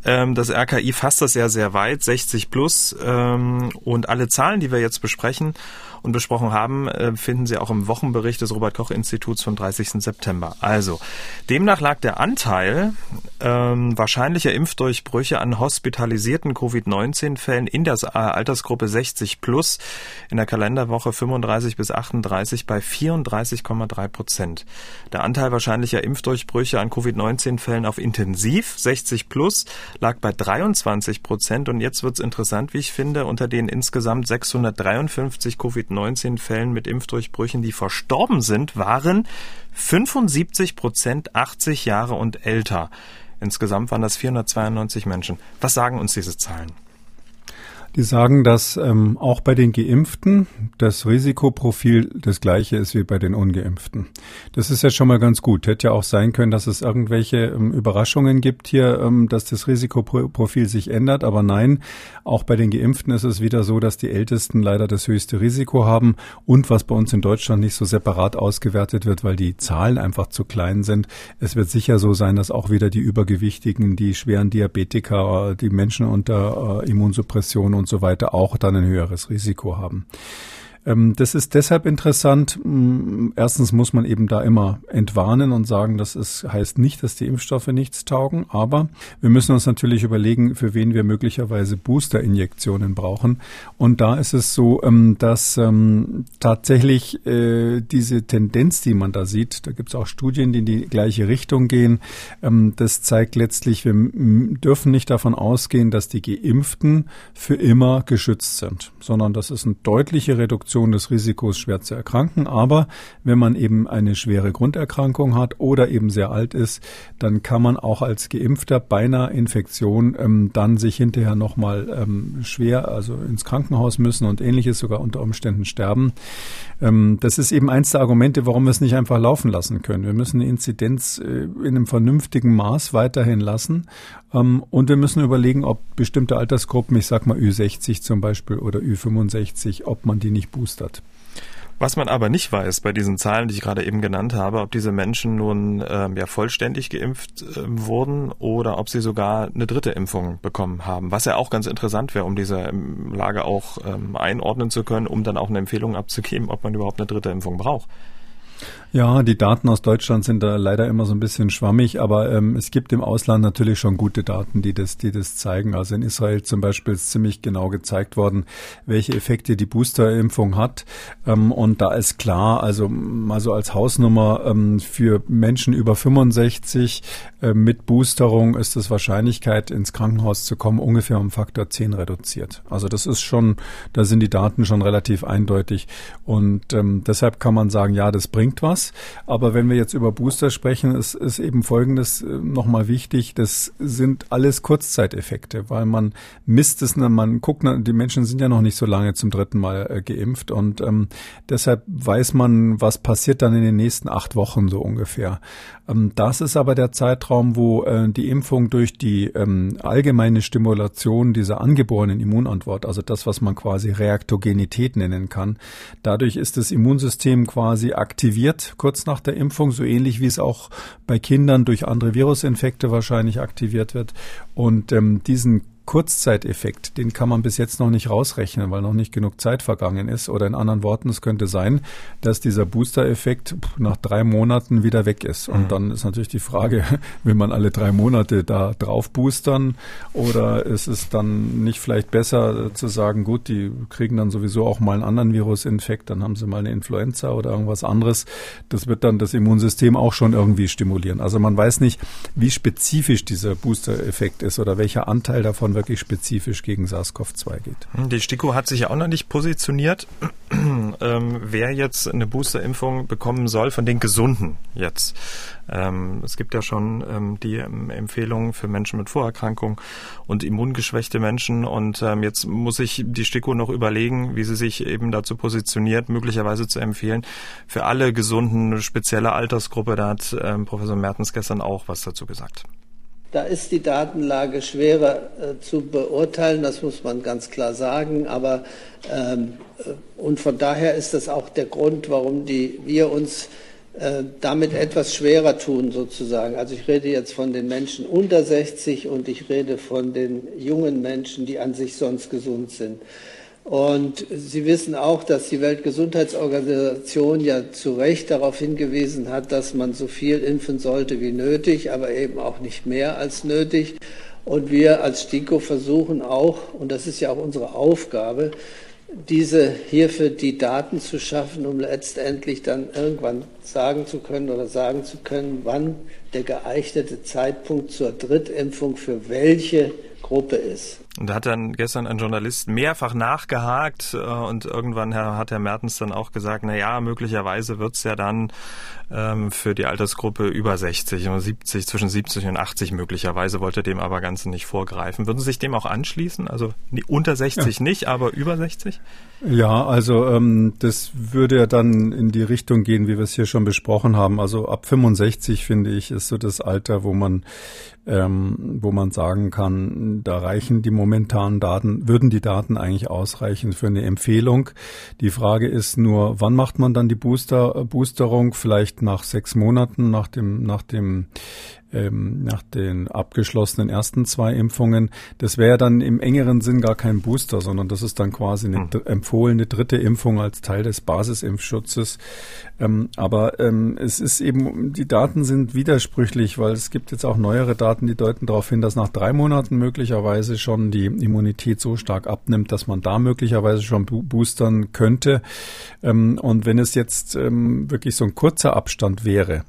Ähm, das RKI fasst das ja sehr weit, 60 plus. Ähm, und alle Zahlen, die wir jetzt besprechen, und besprochen haben, äh, finden Sie auch im Wochenbericht des Robert Koch Instituts vom 30. September. Also, demnach lag der Anteil ähm, wahrscheinlicher Impfdurchbrüche an hospitalisierten Covid-19-Fällen in der Altersgruppe 60 plus in der Kalenderwoche 35 bis 38 bei 34,3 Prozent. Der Anteil wahrscheinlicher Impfdurchbrüche an Covid-19-Fällen auf Intensiv 60 plus lag bei 23 Prozent und jetzt wird's interessant, wie ich finde, unter den insgesamt 653 Covid Covid-19-Fällen mit Impfdurchbrüchen, die verstorben sind, waren 75 Prozent 80 Jahre und älter. Insgesamt waren das 492 Menschen. Was sagen uns diese Zahlen? Die sagen, dass ähm, auch bei den Geimpften das Risikoprofil das gleiche ist wie bei den Ungeimpften. Das ist ja schon mal ganz gut. Hätte ja auch sein können, dass es irgendwelche ähm, Überraschungen gibt hier, ähm, dass das Risikoprofil sich ändert. Aber nein, auch bei den Geimpften ist es wieder so, dass die Ältesten leider das höchste Risiko haben und was bei uns in Deutschland nicht so separat ausgewertet wird, weil die Zahlen einfach zu klein sind. Es wird sicher so sein, dass auch wieder die Übergewichtigen, die schweren Diabetiker, die Menschen unter äh, Immunsuppression und so weiter auch dann ein höheres Risiko haben. Ähm, das ist deshalb interessant. Mm, erstens muss man eben da immer entwarnen und sagen, das ist, heißt nicht, dass die Impfstoffe nichts taugen, aber wir müssen uns natürlich überlegen, für wen wir möglicherweise Booster-Injektionen brauchen. Und da ist es so, ähm, dass ähm, tatsächlich äh, diese Tendenz, die man da sieht, da gibt es auch Studien, die in die gleiche Richtung gehen, das zeigt letztlich, wir dürfen nicht davon ausgehen, dass die Geimpften für immer geschützt sind, sondern das ist eine deutliche Reduktion Reduktion des Risikos, schwer zu erkranken. Aber wenn man eben eine schwere Grunderkrankung hat oder eben sehr alt ist, dann kann man auch als Geimpfter bei einer Infektion ähm, dann sich hinterher nochmal ähm, schwer, also ins Krankenhaus müssen und ähnliches, sogar unter Umständen sterben. Ähm, das ist eben eins der Argumente, warum wir es nicht einfach laufen lassen können. Wir müssen die Inzidenz äh, in einem vernünftigen Maß weiterhin lassen. Ähm, und wir müssen überlegen, ob bestimmte Altersgruppen, ich sag mal Ü60 zum Beispiel oder Ü65, ob man die nicht boostert. Was man aber nicht weiß bei diesen Zahlen, die ich gerade eben genannt habe, ob diese Menschen nun ähm, ja vollständig geimpft äh, wurden oder ob sie sogar eine dritte Impfung bekommen haben. Was ja auch ganz interessant wäre, um diese ähm, Lage auch ähm, einordnen zu können, um dann auch eine Empfehlung abzugeben, ob man überhaupt eine dritte Impfung braucht. Ja, die Daten aus Deutschland sind da leider immer so ein bisschen schwammig, aber ähm, es gibt im Ausland natürlich schon gute Daten, die das, die das zeigen. Also in Israel zum Beispiel ist ziemlich genau gezeigt worden, welche Effekte die Boosterimpfung hat. Ähm, und da ist klar, also mal so als Hausnummer ähm, für Menschen über 65 äh, mit Boosterung ist das Wahrscheinlichkeit, ins Krankenhaus zu kommen, ungefähr um Faktor 10 reduziert. Also das ist schon, da sind die Daten schon relativ eindeutig. Und ähm, deshalb kann man sagen, ja, das bringt was was. Aber wenn wir jetzt über Booster sprechen, ist, ist eben Folgendes äh, nochmal wichtig. Das sind alles Kurzzeiteffekte, weil man misst es, man guckt, die Menschen sind ja noch nicht so lange zum dritten Mal äh, geimpft und ähm, deshalb weiß man, was passiert dann in den nächsten acht Wochen so ungefähr. Ähm, das ist aber der Zeitraum, wo äh, die Impfung durch die ähm, allgemeine Stimulation dieser angeborenen Immunantwort, also das, was man quasi Reaktogenität nennen kann, dadurch ist das Immunsystem quasi aktiviert kurz nach der Impfung, so ähnlich wie es auch bei Kindern durch andere Virusinfekte wahrscheinlich aktiviert wird. Und ähm, diesen Kurzzeiteffekt, den kann man bis jetzt noch nicht rausrechnen, weil noch nicht genug Zeit vergangen ist. Oder in anderen Worten, es könnte sein, dass dieser Booster-Effekt nach drei Monaten wieder weg ist. Und mhm. dann ist natürlich die Frage, *laughs* will man alle drei Monate da drauf boostern oder ist es dann nicht vielleicht besser zu sagen, gut, die kriegen dann sowieso auch mal einen anderen Virusinfekt, dann haben sie mal eine Influenza oder irgendwas anderes. Das wird dann das Immunsystem auch schon irgendwie stimulieren. Also man weiß nicht, wie spezifisch dieser Booster-Effekt ist oder welcher Anteil davon wirklich spezifisch gegen SARS-CoV-2 geht. Hm, die STIKO hat sich ja auch noch nicht positioniert, *clears throat* ähm, wer jetzt eine Boosterimpfung bekommen soll von den Gesunden jetzt. Ähm, es gibt ja schon ähm, die Empfehlungen für Menschen mit Vorerkrankungen und immungeschwächte Menschen und ähm, jetzt muss sich die STIKO noch überlegen, wie sie sich eben dazu positioniert, möglicherweise zu empfehlen für alle Gesunden eine spezielle Altersgruppe. Da hat ähm, Professor Mertens gestern auch was dazu gesagt. Da ist die Datenlage schwerer äh, zu beurteilen, das muss man ganz klar sagen. Aber ähm, äh, und von daher ist das auch der Grund, warum die, wir uns äh, damit etwas schwerer tun, sozusagen. Also ich rede jetzt von den Menschen unter 60 und ich rede von den jungen Menschen, die an sich sonst gesund sind. Und Sie wissen auch, dass die Weltgesundheitsorganisation ja zu Recht darauf hingewiesen hat, dass man so viel impfen sollte wie nötig, aber eben auch nicht mehr als nötig. Und wir als STIKO versuchen auch, und das ist ja auch unsere Aufgabe, diese hierfür die Daten zu schaffen, um letztendlich dann irgendwann sagen zu können oder sagen zu können, wann der geeignete Zeitpunkt zur Drittimpfung für welche Gruppe ist. Und da hat dann gestern ein Journalist mehrfach nachgehakt äh, und irgendwann hat Herr Mertens dann auch gesagt, na ja, möglicherweise wird's ja dann ähm, für die Altersgruppe über 60 und 70, zwischen 70 und 80 möglicherweise, wollte dem aber ganz nicht vorgreifen. Würden Sie sich dem auch anschließen? Also unter 60 ja. nicht, aber über 60? Ja, also ähm, das würde ja dann in die Richtung gehen, wie wir es hier schon besprochen haben. Also ab 65 finde ich ist so das Alter, wo man ähm, wo man sagen kann, da reichen die momentanen Daten, würden die Daten eigentlich ausreichen für eine Empfehlung. Die Frage ist nur, wann macht man dann die Booster, Boosterung? Vielleicht nach sechs Monaten, nach dem, nach dem ähm, nach den abgeschlossenen ersten zwei Impfungen. Das wäre dann im engeren Sinn gar kein Booster, sondern das ist dann quasi eine hm. empfohlene dritte Impfung als Teil des Basisimpfschutzes. Ähm, aber ähm, es ist eben, die Daten sind widersprüchlich, weil es gibt jetzt auch neuere Daten, die deuten darauf hin, dass nach drei Monaten möglicherweise schon die Immunität so stark abnimmt, dass man da möglicherweise schon boostern könnte. Ähm, und wenn es jetzt ähm, wirklich so ein kurzer Abstand wäre,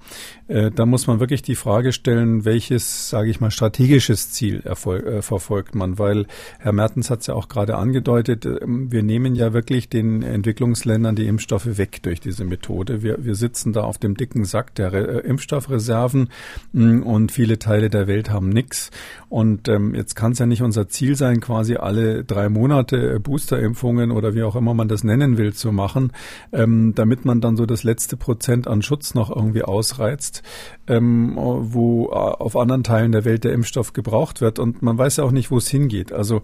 äh, da muss man wirklich die Frage stellen, welches, sage ich mal, strategisches Ziel erfolg, äh, verfolgt man, weil Herr Mertens hat es ja auch gerade angedeutet, äh, wir nehmen ja wirklich den Entwicklungsländern die Impfstoffe weg durch diese Methode. Wir, wir sitzen da auf dem dicken Sack der Re äh, Impfstoffreserven mh, mm, und viele Teile der Welt haben nichts. Und ähm, jetzt kann es ja nicht unser Ziel sein, quasi alle drei Monate äh, Boosterimpfungen oder wie auch immer man das nennen will, zu machen, ähm, damit man dann so das letzte Prozent an Schutz noch irgendwie ausreizt, ähm, wo äh, auf anderen Teilen der Welt der Impfstoff gebraucht wird. Und man weiß ja auch nicht, wo es hingeht. Also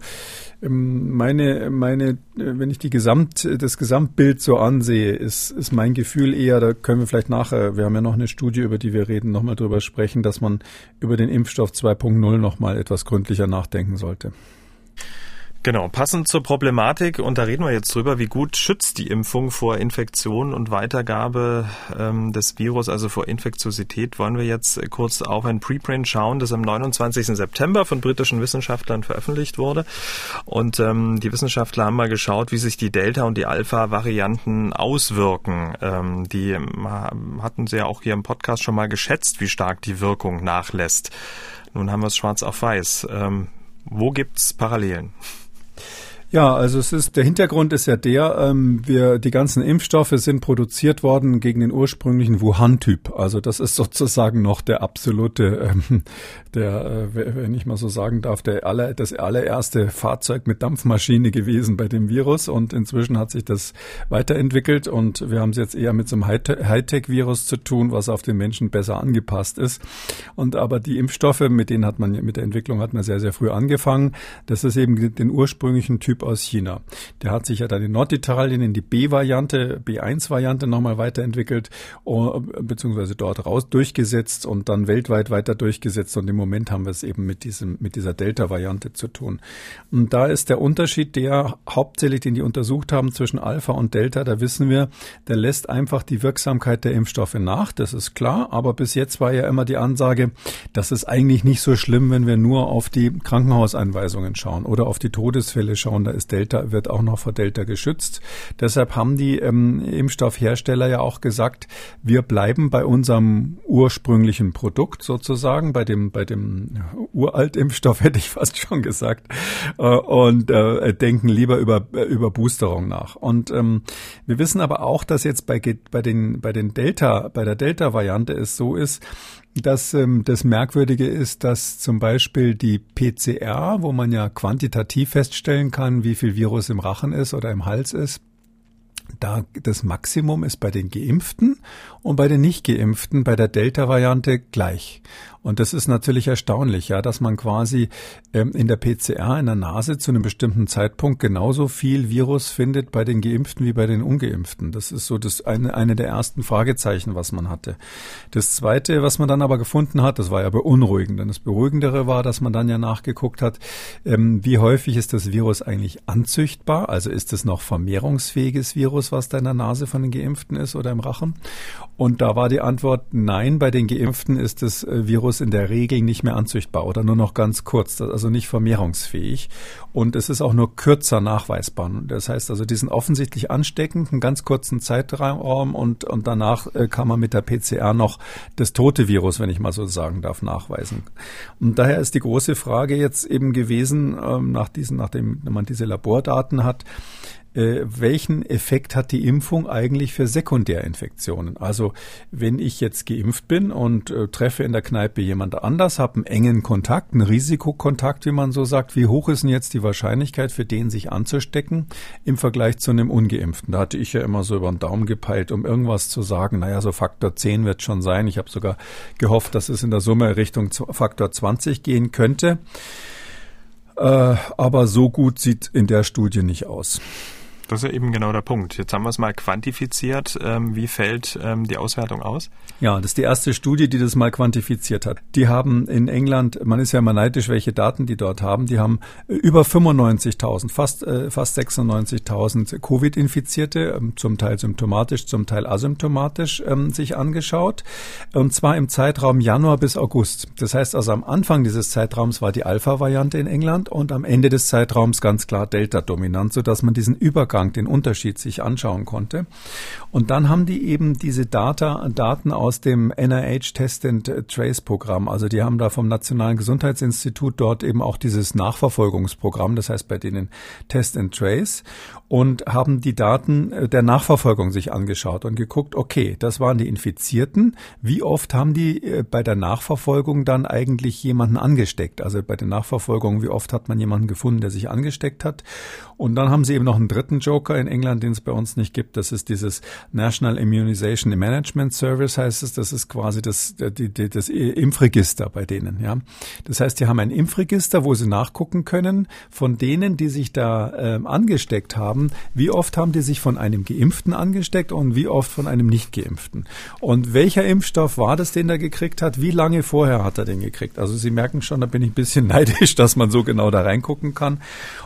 ähm, meine, meine, äh, wenn ich die Gesamt, das Gesamtbild so ansehe, ist, ist mein Gefühl eher, da können wir vielleicht nachher, wir haben ja noch eine Studie, über die wir reden, nochmal drüber sprechen, dass man über den Impfstoff 2.0 nochmal etwas gründlicher nachdenken sollte. Genau, passend zur Problematik, und da reden wir jetzt drüber, wie gut schützt die Impfung vor Infektion und Weitergabe ähm, des Virus, also vor Infektiosität, wollen wir jetzt kurz auf ein Preprint schauen, das am 29. September von britischen Wissenschaftlern veröffentlicht wurde. Und ähm, die Wissenschaftler haben mal geschaut, wie sich die Delta- und die Alpha-Varianten auswirken. Ähm, die ähm, hatten sie ja auch hier im Podcast schon mal geschätzt, wie stark die Wirkung nachlässt. Nun haben wir es schwarz auf weiß. Ähm, wo gibt's Parallelen? Ja, also es ist der Hintergrund ist ja der, ähm, wir die ganzen Impfstoffe sind produziert worden gegen den ursprünglichen Wuhan-Typ. Also das ist *laughs* sozusagen noch der absolute, ähm, der, äh, wenn ich mal so sagen darf, der aller, das allererste Fahrzeug mit Dampfmaschine gewesen bei dem Virus. Und inzwischen hat sich das weiterentwickelt und wir haben es jetzt eher mit so einem Hightech-Virus zu tun, was auf den Menschen besser angepasst ist. Und aber die Impfstoffe, mit denen hat man mit der Entwicklung hat man sehr sehr früh angefangen. Das ist eben den ursprünglichen Typ Prototyp aus China. Der hat sich ja dann in Norditalien in die B-Variante, B1-Variante nochmal weiterentwickelt, oh, beziehungsweise dort raus durchgesetzt und dann weltweit weiter durchgesetzt. Und im Moment haben wir es eben mit diesem, mit dieser Delta-Variante zu tun. Und da ist der Unterschied, der hauptsächlich, den die untersucht haben zwischen Alpha und Delta, da wissen wir, der lässt einfach die Wirksamkeit der Impfstoffe nach. Das ist klar. Aber bis jetzt war ja immer die Ansage, das ist eigentlich nicht so schlimm, wenn wir nur auf die Krankenhauseinweisungen schauen oder auf die Todesfälle schauen. Da ist Delta, wird auch noch vor Delta geschützt. Deshalb haben die ähm, Impfstoffhersteller ja auch gesagt, wir bleiben bei unserem ursprünglichen Produkt sozusagen, bei dem, bei dem Uraltimpfstoff *laughs* hätte ich fast schon gesagt, äh, und äh, denken lieber über, über Boosterung nach. Und ähm, wir wissen aber auch, dass jetzt bei, bei den, bei den Delta, bei der Delta-Variante es so ist, dass ähm, das Merkwürdige ist, dass zum Beispiel die PCR, wo man ja quantitativ feststellen kann, wie viel Virus im Rachen ist oder im Hals ist, da das Maximum ist bei den Geimpften und bei den Nicht-Geimpften bei der Delta-Variante gleich. Und das ist natürlich erstaunlich, ja, dass man quasi ähm, in der PCR in der Nase zu einem bestimmten Zeitpunkt genauso viel Virus findet bei den Geimpften wie bei den Ungeimpften. Das ist so das eine, eine der ersten Fragezeichen, was man hatte. Das zweite, was man dann aber gefunden hat, das war ja beunruhigend. Denn das Beruhigendere war, dass man dann ja nachgeguckt hat, ähm, wie häufig ist das Virus eigentlich anzüchtbar? Also ist es noch vermehrungsfähiges Virus, was da in der Nase von den Geimpften ist oder im Rachen? Und da war die Antwort nein, bei den Geimpften ist das äh, Virus Virus in der Regel nicht mehr anzüchtbar oder nur noch ganz kurz, also nicht vermehrungsfähig. Und es ist auch nur kürzer nachweisbar. Das heißt also, die sind offensichtlich ansteckend, einen ganz kurzen Zeitraum und, und danach äh, kann man mit der PCR noch das tote Virus, wenn ich mal so sagen darf, nachweisen. Und daher ist die große Frage jetzt eben gewesen, ähm, nach diesen, nachdem man diese Labordaten hat, äh, welchen Effekt hat die Impfung eigentlich für Sekundärinfektionen? Also wenn ich jetzt geimpft bin und äh, treffe in der Kneipe jemand anders, habe einen engen Kontakt, einen Risikokontakt, wie man so sagt, wie hoch ist denn jetzt die Wahrscheinlichkeit für den sich anzustecken im Vergleich zu einem ungeimpften? Da hatte ich ja immer so über den Daumen gepeilt, um irgendwas zu sagen, naja, so Faktor 10 wird schon sein. Ich habe sogar gehofft, dass es in der Summe Richtung Faktor 20 gehen könnte. Äh, aber so gut sieht in der Studie nicht aus. Das ist ja eben genau der Punkt. Jetzt haben wir es mal quantifiziert. Ähm, wie fällt ähm, die Auswertung aus? Ja, das ist die erste Studie, die das mal quantifiziert hat. Die haben in England, man ist ja immer neidisch, welche Daten die dort haben, die haben über 95.000, fast, äh, fast 96.000 Covid-Infizierte, ähm, zum Teil symptomatisch, zum Teil asymptomatisch, sich angeschaut. Und zwar im Zeitraum Januar bis August. Das heißt also am Anfang dieses Zeitraums war die Alpha-Variante in England und am Ende des Zeitraums ganz klar Delta-dominant, sodass man diesen Übergang Jahrgang den Unterschied sich anschauen konnte. Und dann haben die eben diese Data, Daten aus dem NIH Test and Trace Programm. Also die haben da vom Nationalen Gesundheitsinstitut dort eben auch dieses Nachverfolgungsprogramm, das heißt bei denen Test and Trace und haben die Daten äh, der Nachverfolgung sich angeschaut und geguckt, okay, das waren die Infizierten. Wie oft haben die äh, bei der Nachverfolgung dann eigentlich jemanden angesteckt? Also bei der Nachverfolgung, wie oft hat man jemanden gefunden, der sich angesteckt hat? Und dann haben sie eben noch einen dritten Joker in England, den es bei uns nicht gibt. Das ist dieses National Immunization Management Service, heißt es. Das ist quasi das, die, die, das Impfregister bei denen. Ja, das heißt, die haben ein Impfregister, wo sie nachgucken können von denen, die sich da äh, angesteckt haben, wie oft haben die sich von einem Geimpften angesteckt und wie oft von einem Nicht-Geimpften. Und welcher Impfstoff war das, den er gekriegt hat? Wie lange vorher hat er den gekriegt? Also Sie merken schon, da bin ich ein bisschen *laughs* neidisch, dass man so genau da reingucken kann.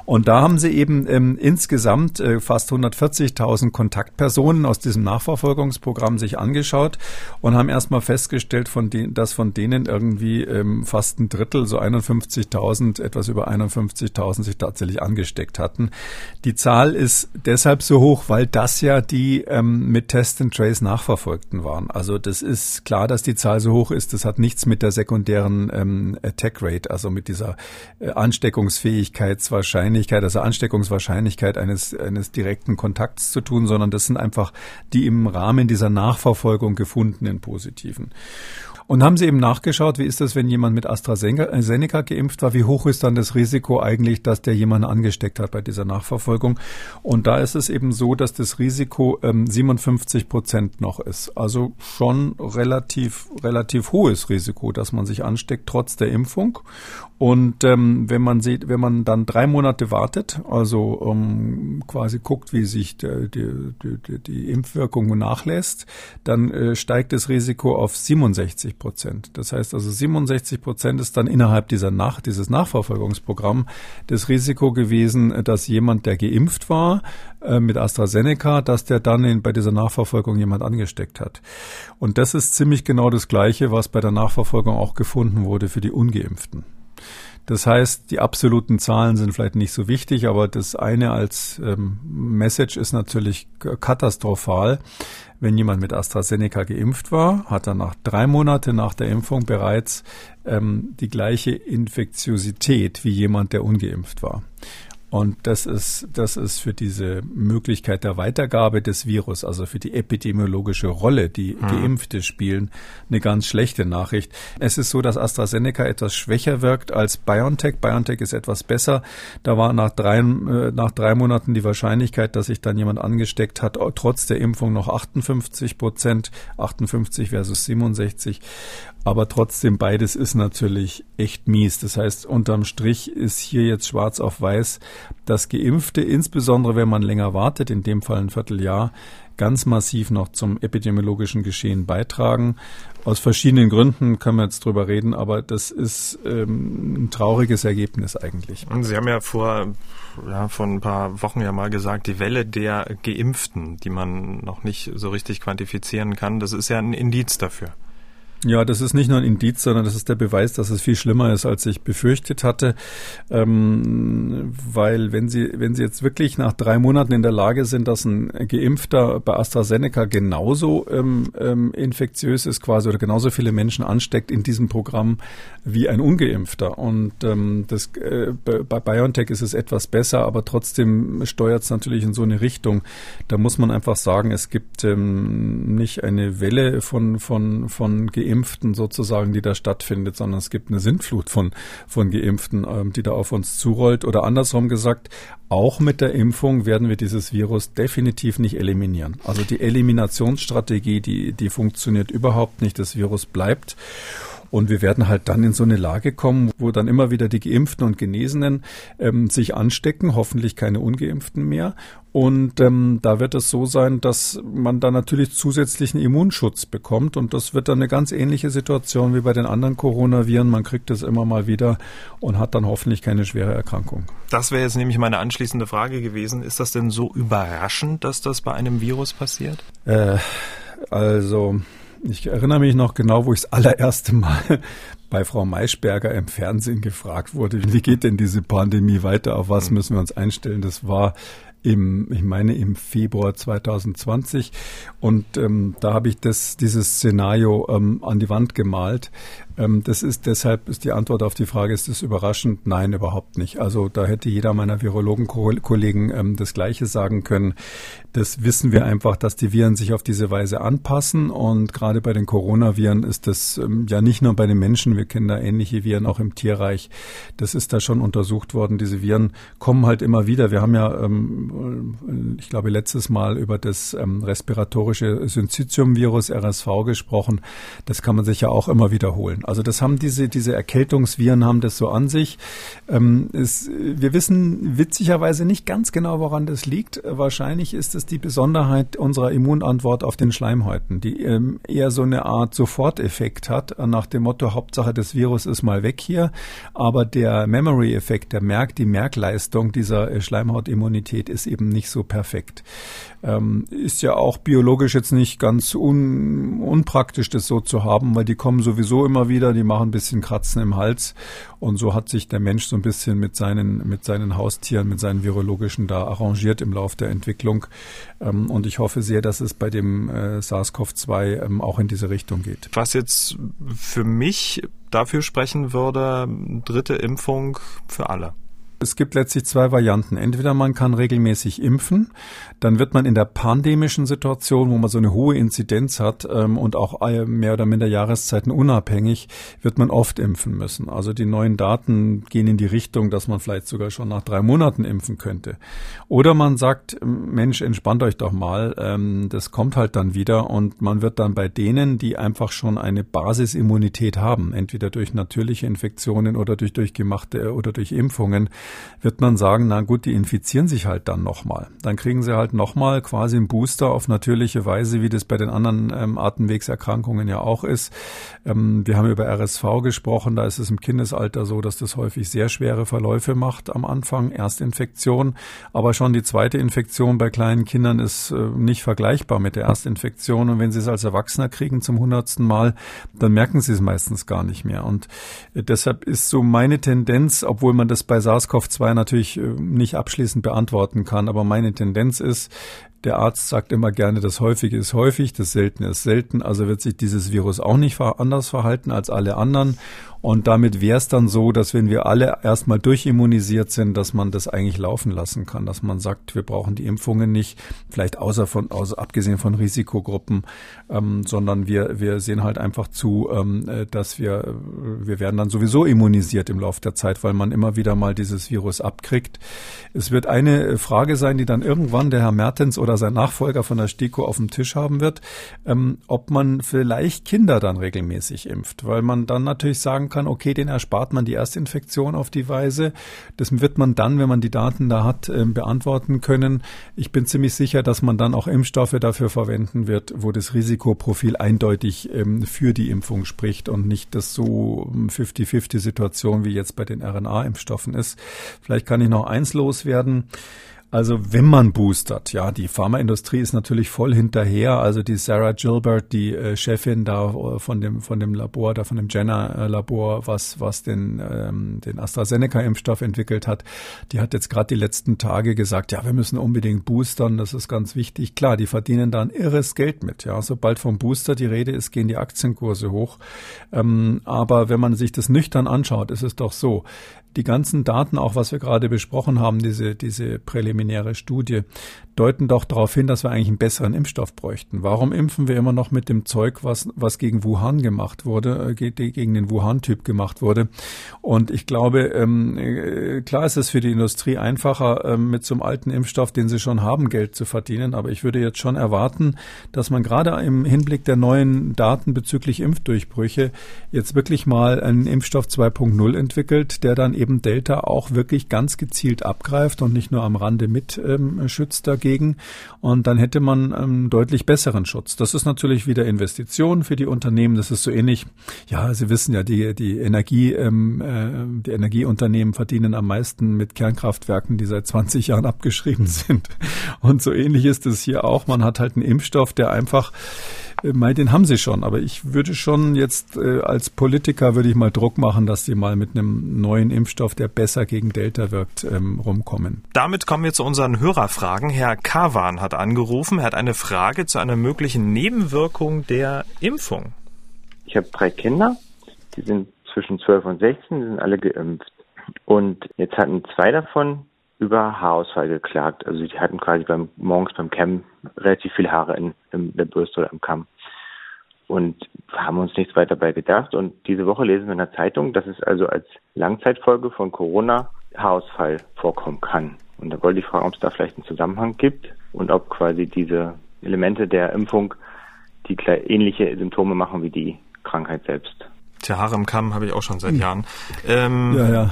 Und da haben sie eben ähm, insgesamt äh, fast 140.000 Kontaktpersonen aus diesem Nachverfolgungsprogramm sich angeschaut und haben erstmal festgestellt, von den, dass von denen irgendwie ähm, fast ein Drittel, so 51.000, etwas über 51.000 sich tatsächlich angesteckt hatten. Die Zahl ist deshalb so hoch, weil das ja die ähm, mit Test and Trace Nachverfolgten waren. Also das ist klar, dass die Zahl so hoch ist. Das hat nichts mit der sekundären ähm, Attack Rate, also mit dieser äh, Ansteckungsfähigkeitswahrscheinlichkeit, also Ansteckungswahrscheinlichkeit eines, eines direkten Kontakts zu tun, sondern das sind einfach die im Rahmen dieser Nachverfolgung gefundenen positiven. Und haben Sie eben nachgeschaut, wie ist das, wenn jemand mit AstraZeneca geimpft war? Wie hoch ist dann das Risiko eigentlich, dass der jemanden angesteckt hat bei dieser Nachverfolgung? Und da ist es eben so, dass das Risiko ähm, 57 Prozent noch ist. Also schon relativ, relativ hohes Risiko, dass man sich ansteckt, trotz der Impfung. Und ähm, wenn man sieht, wenn man dann drei Monate wartet, also ähm, quasi guckt, wie sich die, die, die, die Impfwirkung nachlässt, dann äh, steigt das Risiko auf 67 Prozent. Das heißt also 67 Prozent ist dann innerhalb dieser Nach dieses Nachverfolgungsprogramm das Risiko gewesen, dass jemand, der geimpft war äh, mit AstraZeneca, dass der dann in, bei dieser Nachverfolgung jemand angesteckt hat. Und das ist ziemlich genau das Gleiche, was bei der Nachverfolgung auch gefunden wurde für die Ungeimpften. Das heißt, die absoluten Zahlen sind vielleicht nicht so wichtig, aber das eine als ähm, Message ist natürlich katastrophal. Wenn jemand mit AstraZeneca geimpft war, hat er nach drei Monate nach der Impfung bereits ähm, die gleiche Infektiosität wie jemand, der ungeimpft war. Und das ist, das ist für diese Möglichkeit der Weitergabe des Virus, also für die epidemiologische Rolle, die hm. Geimpfte spielen, eine ganz schlechte Nachricht. Es ist so, dass AstraZeneca etwas schwächer wirkt als BioNTech. BioNTech ist etwas besser. Da war nach drei, äh, nach drei Monaten die Wahrscheinlichkeit, dass sich dann jemand angesteckt hat, trotz der Impfung noch 58 Prozent, 58 versus 67. Aber trotzdem, beides ist natürlich echt mies. Das heißt, unterm Strich ist hier jetzt schwarz auf weiß, dass Geimpfte, insbesondere wenn man länger wartet, in dem Fall ein Vierteljahr, ganz massiv noch zum epidemiologischen Geschehen beitragen. Aus verschiedenen Gründen können wir jetzt drüber reden, aber das ist ähm, ein trauriges Ergebnis eigentlich. Und Sie haben ja vor, ja, vor ein paar Wochen ja mal gesagt, die Welle der Geimpften, die man noch nicht so richtig quantifizieren kann, das ist ja ein Indiz dafür. Ja, das ist nicht nur ein Indiz, sondern das ist der Beweis, dass es viel schlimmer ist, als ich befürchtet hatte. Ähm, weil wenn Sie, wenn Sie jetzt wirklich nach drei Monaten in der Lage sind, dass ein Geimpfter bei AstraZeneca genauso ähm, ähm, infektiös ist quasi oder genauso viele Menschen ansteckt in diesem Programm wie ein Ungeimpfter. Und ähm, das, äh, bei BioNTech ist es etwas besser, aber trotzdem steuert es natürlich in so eine Richtung. Da muss man einfach sagen, es gibt ähm, nicht eine Welle von, von, von Geimpften, Geimpften sozusagen, die da stattfindet, sondern es gibt eine Sintflut von, von Geimpften, ähm, die da auf uns zurollt. Oder andersrum gesagt, auch mit der Impfung werden wir dieses Virus definitiv nicht eliminieren. Also die Eliminationsstrategie, die, die funktioniert überhaupt nicht. Das Virus bleibt. Und wir werden halt dann in so eine Lage kommen, wo dann immer wieder die Geimpften und Genesenen ähm, sich anstecken, hoffentlich keine Ungeimpften mehr. Und ähm, da wird es so sein, dass man dann natürlich zusätzlichen Immunschutz bekommt. Und das wird dann eine ganz ähnliche Situation wie bei den anderen Coronaviren. Man kriegt es immer mal wieder und hat dann hoffentlich keine schwere Erkrankung. Das wäre jetzt nämlich meine anschließende Frage gewesen. Ist das denn so überraschend, dass das bei einem Virus passiert? Äh, also ich erinnere mich noch genau, wo ich das allererste Mal *laughs* bei Frau Maischberger im Fernsehen gefragt wurde, wie geht denn diese Pandemie weiter, auf was müssen wir uns einstellen? Das war im, ich meine im Februar 2020 und ähm, da habe ich das dieses Szenario ähm, an die Wand gemalt das ist deshalb ist die Antwort auf die Frage, ist das überraschend? Nein, überhaupt nicht. Also da hätte jeder meiner Virologenkollegen ähm, das Gleiche sagen können. Das wissen wir einfach, dass die Viren sich auf diese Weise anpassen und gerade bei den Coronaviren ist das ähm, ja nicht nur bei den Menschen, wir kennen da ähnliche Viren auch im Tierreich. Das ist da schon untersucht worden. Diese Viren kommen halt immer wieder. Wir haben ja, ähm, ich glaube, letztes Mal über das ähm, respiratorische Syncytium-Virus RSV gesprochen. Das kann man sich ja auch immer wiederholen. Also das haben diese, diese Erkältungsviren haben das so an sich. Ähm, es, wir wissen witzigerweise nicht ganz genau, woran das liegt. Wahrscheinlich ist es die Besonderheit unserer Immunantwort auf den Schleimhäuten, die ähm, eher so eine Art Soforteffekt hat, nach dem Motto, Hauptsache das Virus ist mal weg hier. Aber der Memory-Effekt, der Merk, die Merkleistung dieser äh, Schleimhautimmunität ist eben nicht so perfekt. Ähm, ist ja auch biologisch jetzt nicht ganz un, unpraktisch, das so zu haben, weil die kommen sowieso immer wieder, die machen ein bisschen Kratzen im Hals und so hat sich der Mensch so ein bisschen mit seinen, mit seinen Haustieren, mit seinen virologischen da arrangiert im Lauf der Entwicklung. Ähm, und ich hoffe sehr, dass es bei dem äh, SARS-CoV-2 ähm, auch in diese Richtung geht. Was jetzt für mich dafür sprechen würde, dritte Impfung für alle. Es gibt letztlich zwei Varianten. Entweder man kann regelmäßig impfen, dann wird man in der pandemischen Situation, wo man so eine hohe Inzidenz hat ähm, und auch äh, mehr oder minder Jahreszeiten unabhängig, wird man oft impfen müssen. Also die neuen Daten gehen in die Richtung, dass man vielleicht sogar schon nach drei Monaten impfen könnte. Oder man sagt, Mensch, entspannt euch doch mal, ähm, das kommt halt dann wieder und man wird dann bei denen, die einfach schon eine Basisimmunität haben, entweder durch natürliche Infektionen oder durch durchgemachte oder durch Impfungen, wird man sagen, na gut, die infizieren sich halt dann nochmal. Dann kriegen sie halt nochmal quasi einen Booster auf natürliche Weise, wie das bei den anderen ähm, Atemwegserkrankungen ja auch ist. Ähm, wir haben über RSV gesprochen, da ist es im Kindesalter so, dass das häufig sehr schwere Verläufe macht am Anfang, Erstinfektion. Aber schon die zweite Infektion bei kleinen Kindern ist äh, nicht vergleichbar mit der Erstinfektion. Und wenn sie es als Erwachsener kriegen zum hundertsten Mal, dann merken sie es meistens gar nicht mehr. Und äh, deshalb ist so meine Tendenz, obwohl man das bei SARS-CoV-2 natürlich äh, nicht abschließend beantworten kann, aber meine Tendenz ist, der Arzt sagt immer gerne, das Häufige ist häufig, das Seltene ist selten, also wird sich dieses Virus auch nicht anders verhalten als alle anderen. Und damit wäre es dann so, dass wenn wir alle erstmal durchimmunisiert sind, dass man das eigentlich laufen lassen kann, dass man sagt, wir brauchen die Impfungen nicht, vielleicht außer von, außer abgesehen von Risikogruppen, ähm, sondern wir, wir sehen halt einfach zu, ähm, äh, dass wir, wir werden dann sowieso immunisiert im Laufe der Zeit, weil man immer wieder mal dieses Virus abkriegt. Es wird eine Frage sein, die dann irgendwann der Herr Mertens oder sein Nachfolger von der STIKO auf dem Tisch haben wird, ähm, ob man vielleicht Kinder dann regelmäßig impft, weil man dann natürlich sagen kann, okay, den erspart man die Erstinfektion auf die Weise. Das wird man dann, wenn man die Daten da hat, ähm, beantworten können. Ich bin ziemlich sicher, dass man dann auch Impfstoffe dafür verwenden wird, wo das Risikoprofil eindeutig ähm, für die Impfung spricht und nicht das so 50-50-Situation ähm, wie jetzt bei den RNA-Impfstoffen ist. Vielleicht kann ich noch eins loswerden. Also wenn man boostert, ja, die Pharmaindustrie ist natürlich voll hinterher. Also die Sarah Gilbert, die äh, Chefin da äh, von dem von dem Labor, da von dem Jenner Labor, was was den ähm, den AstraZeneca Impfstoff entwickelt hat, die hat jetzt gerade die letzten Tage gesagt, ja, wir müssen unbedingt boostern, das ist ganz wichtig. Klar, die verdienen da ein irres Geld mit. Ja, sobald vom Booster die Rede ist, gehen die Aktienkurse hoch. Ähm, aber wenn man sich das nüchtern anschaut, ist es doch so, die ganzen Daten, auch was wir gerade besprochen haben, diese, diese präliminäre Studie, deuten doch darauf hin, dass wir eigentlich einen besseren Impfstoff bräuchten. Warum impfen wir immer noch mit dem Zeug, was, was gegen Wuhan gemacht wurde, äh, gegen den Wuhan-Typ gemacht wurde? Und ich glaube, ähm, äh, klar ist es für die Industrie einfacher, ähm, mit so einem alten Impfstoff, den sie schon haben, Geld zu verdienen. Aber ich würde jetzt schon erwarten, dass man gerade im Hinblick der neuen Daten bezüglich Impfdurchbrüche jetzt wirklich mal einen Impfstoff 2.0 entwickelt, der dann eben Delta auch wirklich ganz gezielt abgreift und nicht nur am Rande mit ähm, schützt dagegen. Und dann hätte man einen deutlich besseren Schutz. Das ist natürlich wieder Investition für die Unternehmen. Das ist so ähnlich. Ja, Sie wissen ja, die, die Energie, ähm, äh, die Energieunternehmen verdienen am meisten mit Kernkraftwerken, die seit 20 Jahren abgeschrieben *laughs* sind. Und so ähnlich ist es hier auch. Man hat halt einen Impfstoff, der einfach Mei, den haben sie schon, aber ich würde schon jetzt äh, als Politiker würde ich mal Druck machen, dass sie mal mit einem neuen Impfstoff, der besser gegen Delta wirkt, ähm, rumkommen. Damit kommen wir zu unseren Hörerfragen. Herr Kavan hat angerufen. Er hat eine Frage zu einer möglichen Nebenwirkung der Impfung. Ich habe drei Kinder, die sind zwischen 12 und 16, die sind alle geimpft. Und jetzt hatten zwei davon über Haarausfall geklagt. Also die hatten quasi beim morgens beim Camp relativ viel Haare in, in der Bürste oder im Kamm. Und haben uns nichts weiter dabei gedacht. Und diese Woche lesen wir in der Zeitung, dass es also als Langzeitfolge von Corona Haarausfall vorkommen kann. Und da wollte ich fragen, ob es da vielleicht einen Zusammenhang gibt und ob quasi diese Elemente der Impfung die ähnliche Symptome machen wie die Krankheit selbst. Tja, Haare im Kamm habe ich auch schon seit Jahren. Ähm, ja, ja.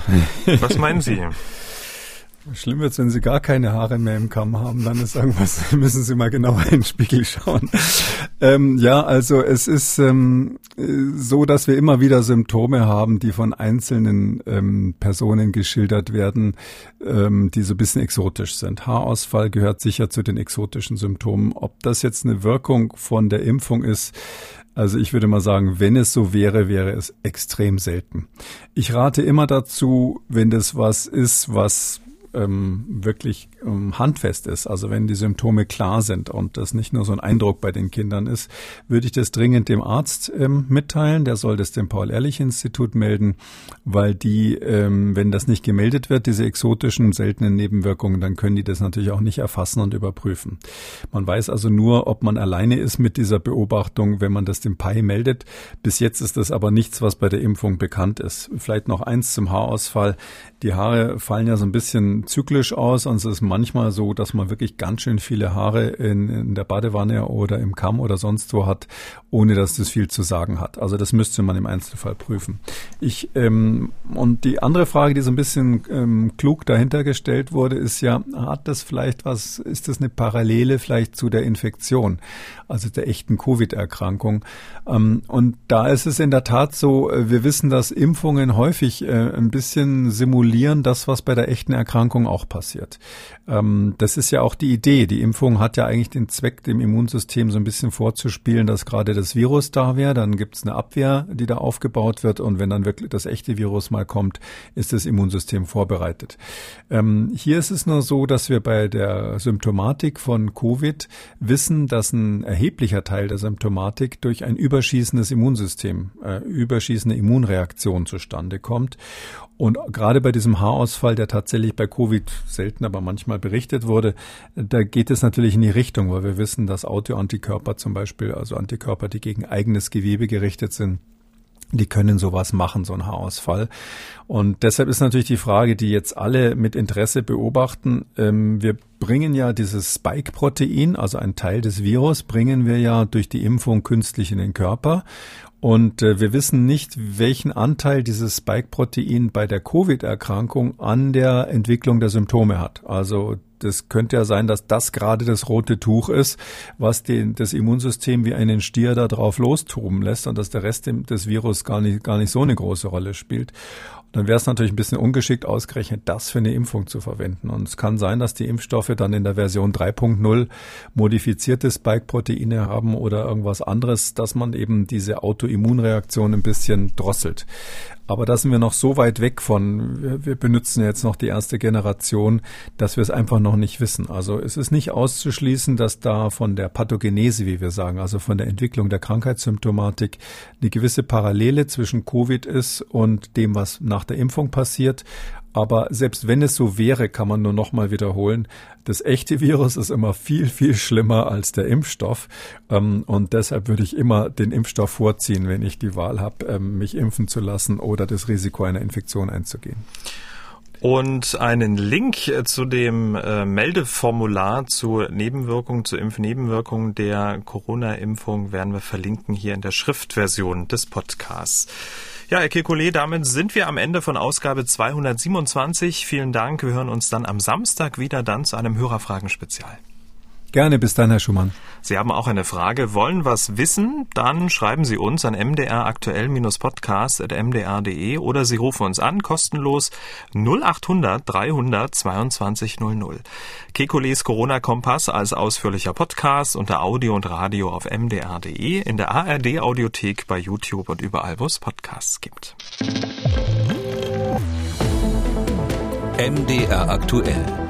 was meinen Sie? *laughs* Schlimm wird wenn Sie gar keine Haare mehr im Kamm haben, dann ist irgendwas, *laughs* müssen Sie mal genauer in den Spiegel schauen. Ähm, ja, also es ist ähm, so, dass wir immer wieder Symptome haben, die von einzelnen ähm, Personen geschildert werden, ähm, die so ein bisschen exotisch sind. Haarausfall gehört sicher zu den exotischen Symptomen. Ob das jetzt eine Wirkung von der Impfung ist, also ich würde mal sagen, wenn es so wäre, wäre es extrem selten. Ich rate immer dazu, wenn das was ist, was ähm, wirklich ähm, handfest ist, also wenn die Symptome klar sind und das nicht nur so ein Eindruck bei den Kindern ist, würde ich das dringend dem Arzt ähm, mitteilen. Der soll das dem Paul-Ehrlich-Institut melden, weil die, ähm, wenn das nicht gemeldet wird, diese exotischen, seltenen Nebenwirkungen, dann können die das natürlich auch nicht erfassen und überprüfen. Man weiß also nur, ob man alleine ist mit dieser Beobachtung, wenn man das dem PAI meldet. Bis jetzt ist das aber nichts, was bei der Impfung bekannt ist. Vielleicht noch eins zum Haarausfall. Die Haare fallen ja so ein bisschen zyklisch aus und es ist manchmal so, dass man wirklich ganz schön viele Haare in, in der Badewanne oder im Kamm oder sonst wo hat, ohne dass das viel zu sagen hat. Also das müsste man im Einzelfall prüfen. Ich ähm, und die andere Frage, die so ein bisschen ähm, klug dahinter gestellt wurde, ist ja, hat das vielleicht was, ist das eine Parallele vielleicht zu der Infektion, also der echten Covid-Erkrankung? Ähm, und da ist es in der Tat so, äh, wir wissen, dass Impfungen häufig äh, ein bisschen simulieren das, was bei der echten Erkrankung auch passiert. Ähm, das ist ja auch die Idee. Die Impfung hat ja eigentlich den Zweck, dem Immunsystem so ein bisschen vorzuspielen, dass gerade das Virus da wäre. Dann gibt es eine Abwehr, die da aufgebaut wird. Und wenn dann wirklich das echte Virus mal kommt, ist das Immunsystem vorbereitet. Ähm, hier ist es nur so, dass wir bei der Symptomatik von Covid wissen, dass ein erheblicher Teil der Symptomatik durch ein überschießendes Immunsystem, äh, überschießende Immunreaktion zustande kommt. Und gerade bei diesem Haarausfall, der tatsächlich bei Covid selten, aber manchmal berichtet wurde, da geht es natürlich in die Richtung, weil wir wissen, dass Autoantikörper zum Beispiel, also Antikörper, die gegen eigenes Gewebe gerichtet sind, die können sowas machen, so ein Haarausfall. Und deshalb ist natürlich die Frage, die jetzt alle mit Interesse beobachten. Ähm, wir bringen ja dieses Spike-Protein, also ein Teil des Virus, bringen wir ja durch die Impfung künstlich in den Körper. Und äh, wir wissen nicht, welchen Anteil dieses Spike-Protein bei der Covid-Erkrankung an der Entwicklung der Symptome hat. Also das könnte ja sein, dass das gerade das rote Tuch ist, was den, das Immunsystem wie einen Stier da drauf lostoben lässt und dass der Rest des Virus gar nicht, gar nicht so eine große Rolle spielt dann wäre es natürlich ein bisschen ungeschickt, ausgerechnet das für eine Impfung zu verwenden. Und es kann sein, dass die Impfstoffe dann in der Version 3.0 modifizierte Spike-Proteine haben oder irgendwas anderes, dass man eben diese Autoimmunreaktion ein bisschen drosselt. Aber da sind wir noch so weit weg von, wir, wir benutzen jetzt noch die erste Generation, dass wir es einfach noch nicht wissen. Also es ist nicht auszuschließen, dass da von der Pathogenese, wie wir sagen, also von der Entwicklung der Krankheitssymptomatik eine gewisse Parallele zwischen Covid ist und dem, was nach der Impfung passiert. Aber selbst wenn es so wäre, kann man nur noch mal wiederholen, das echte Virus ist immer viel, viel schlimmer als der Impfstoff. Ähm, und deshalb würde ich immer den Impfstoff vorziehen, wenn ich die Wahl habe, ähm, mich impfen zu lassen oder das Risiko einer Infektion einzugehen. Und einen Link äh, zu dem äh, Meldeformular zur Nebenwirkung, zur Impfnebenwirkung der Corona-Impfung werden wir verlinken hier in der Schriftversion des Podcasts. Ja, Herr Kekulé, damit sind wir am Ende von Ausgabe 227. Vielen Dank. Wir hören uns dann am Samstag wieder dann zu einem Hörerfragen-Spezial. Gerne, bis dann, Herr Schumann. Sie haben auch eine Frage, wollen was wissen? Dann schreiben Sie uns an mdraktuell-podcast.mdr.de oder Sie rufen uns an, kostenlos 0800 300 22 00. Kekules Corona-Kompass als ausführlicher Podcast unter Audio und Radio auf mdr.de, in der ARD-Audiothek, bei YouTube und überall, wo es Podcasts gibt. MDR aktuell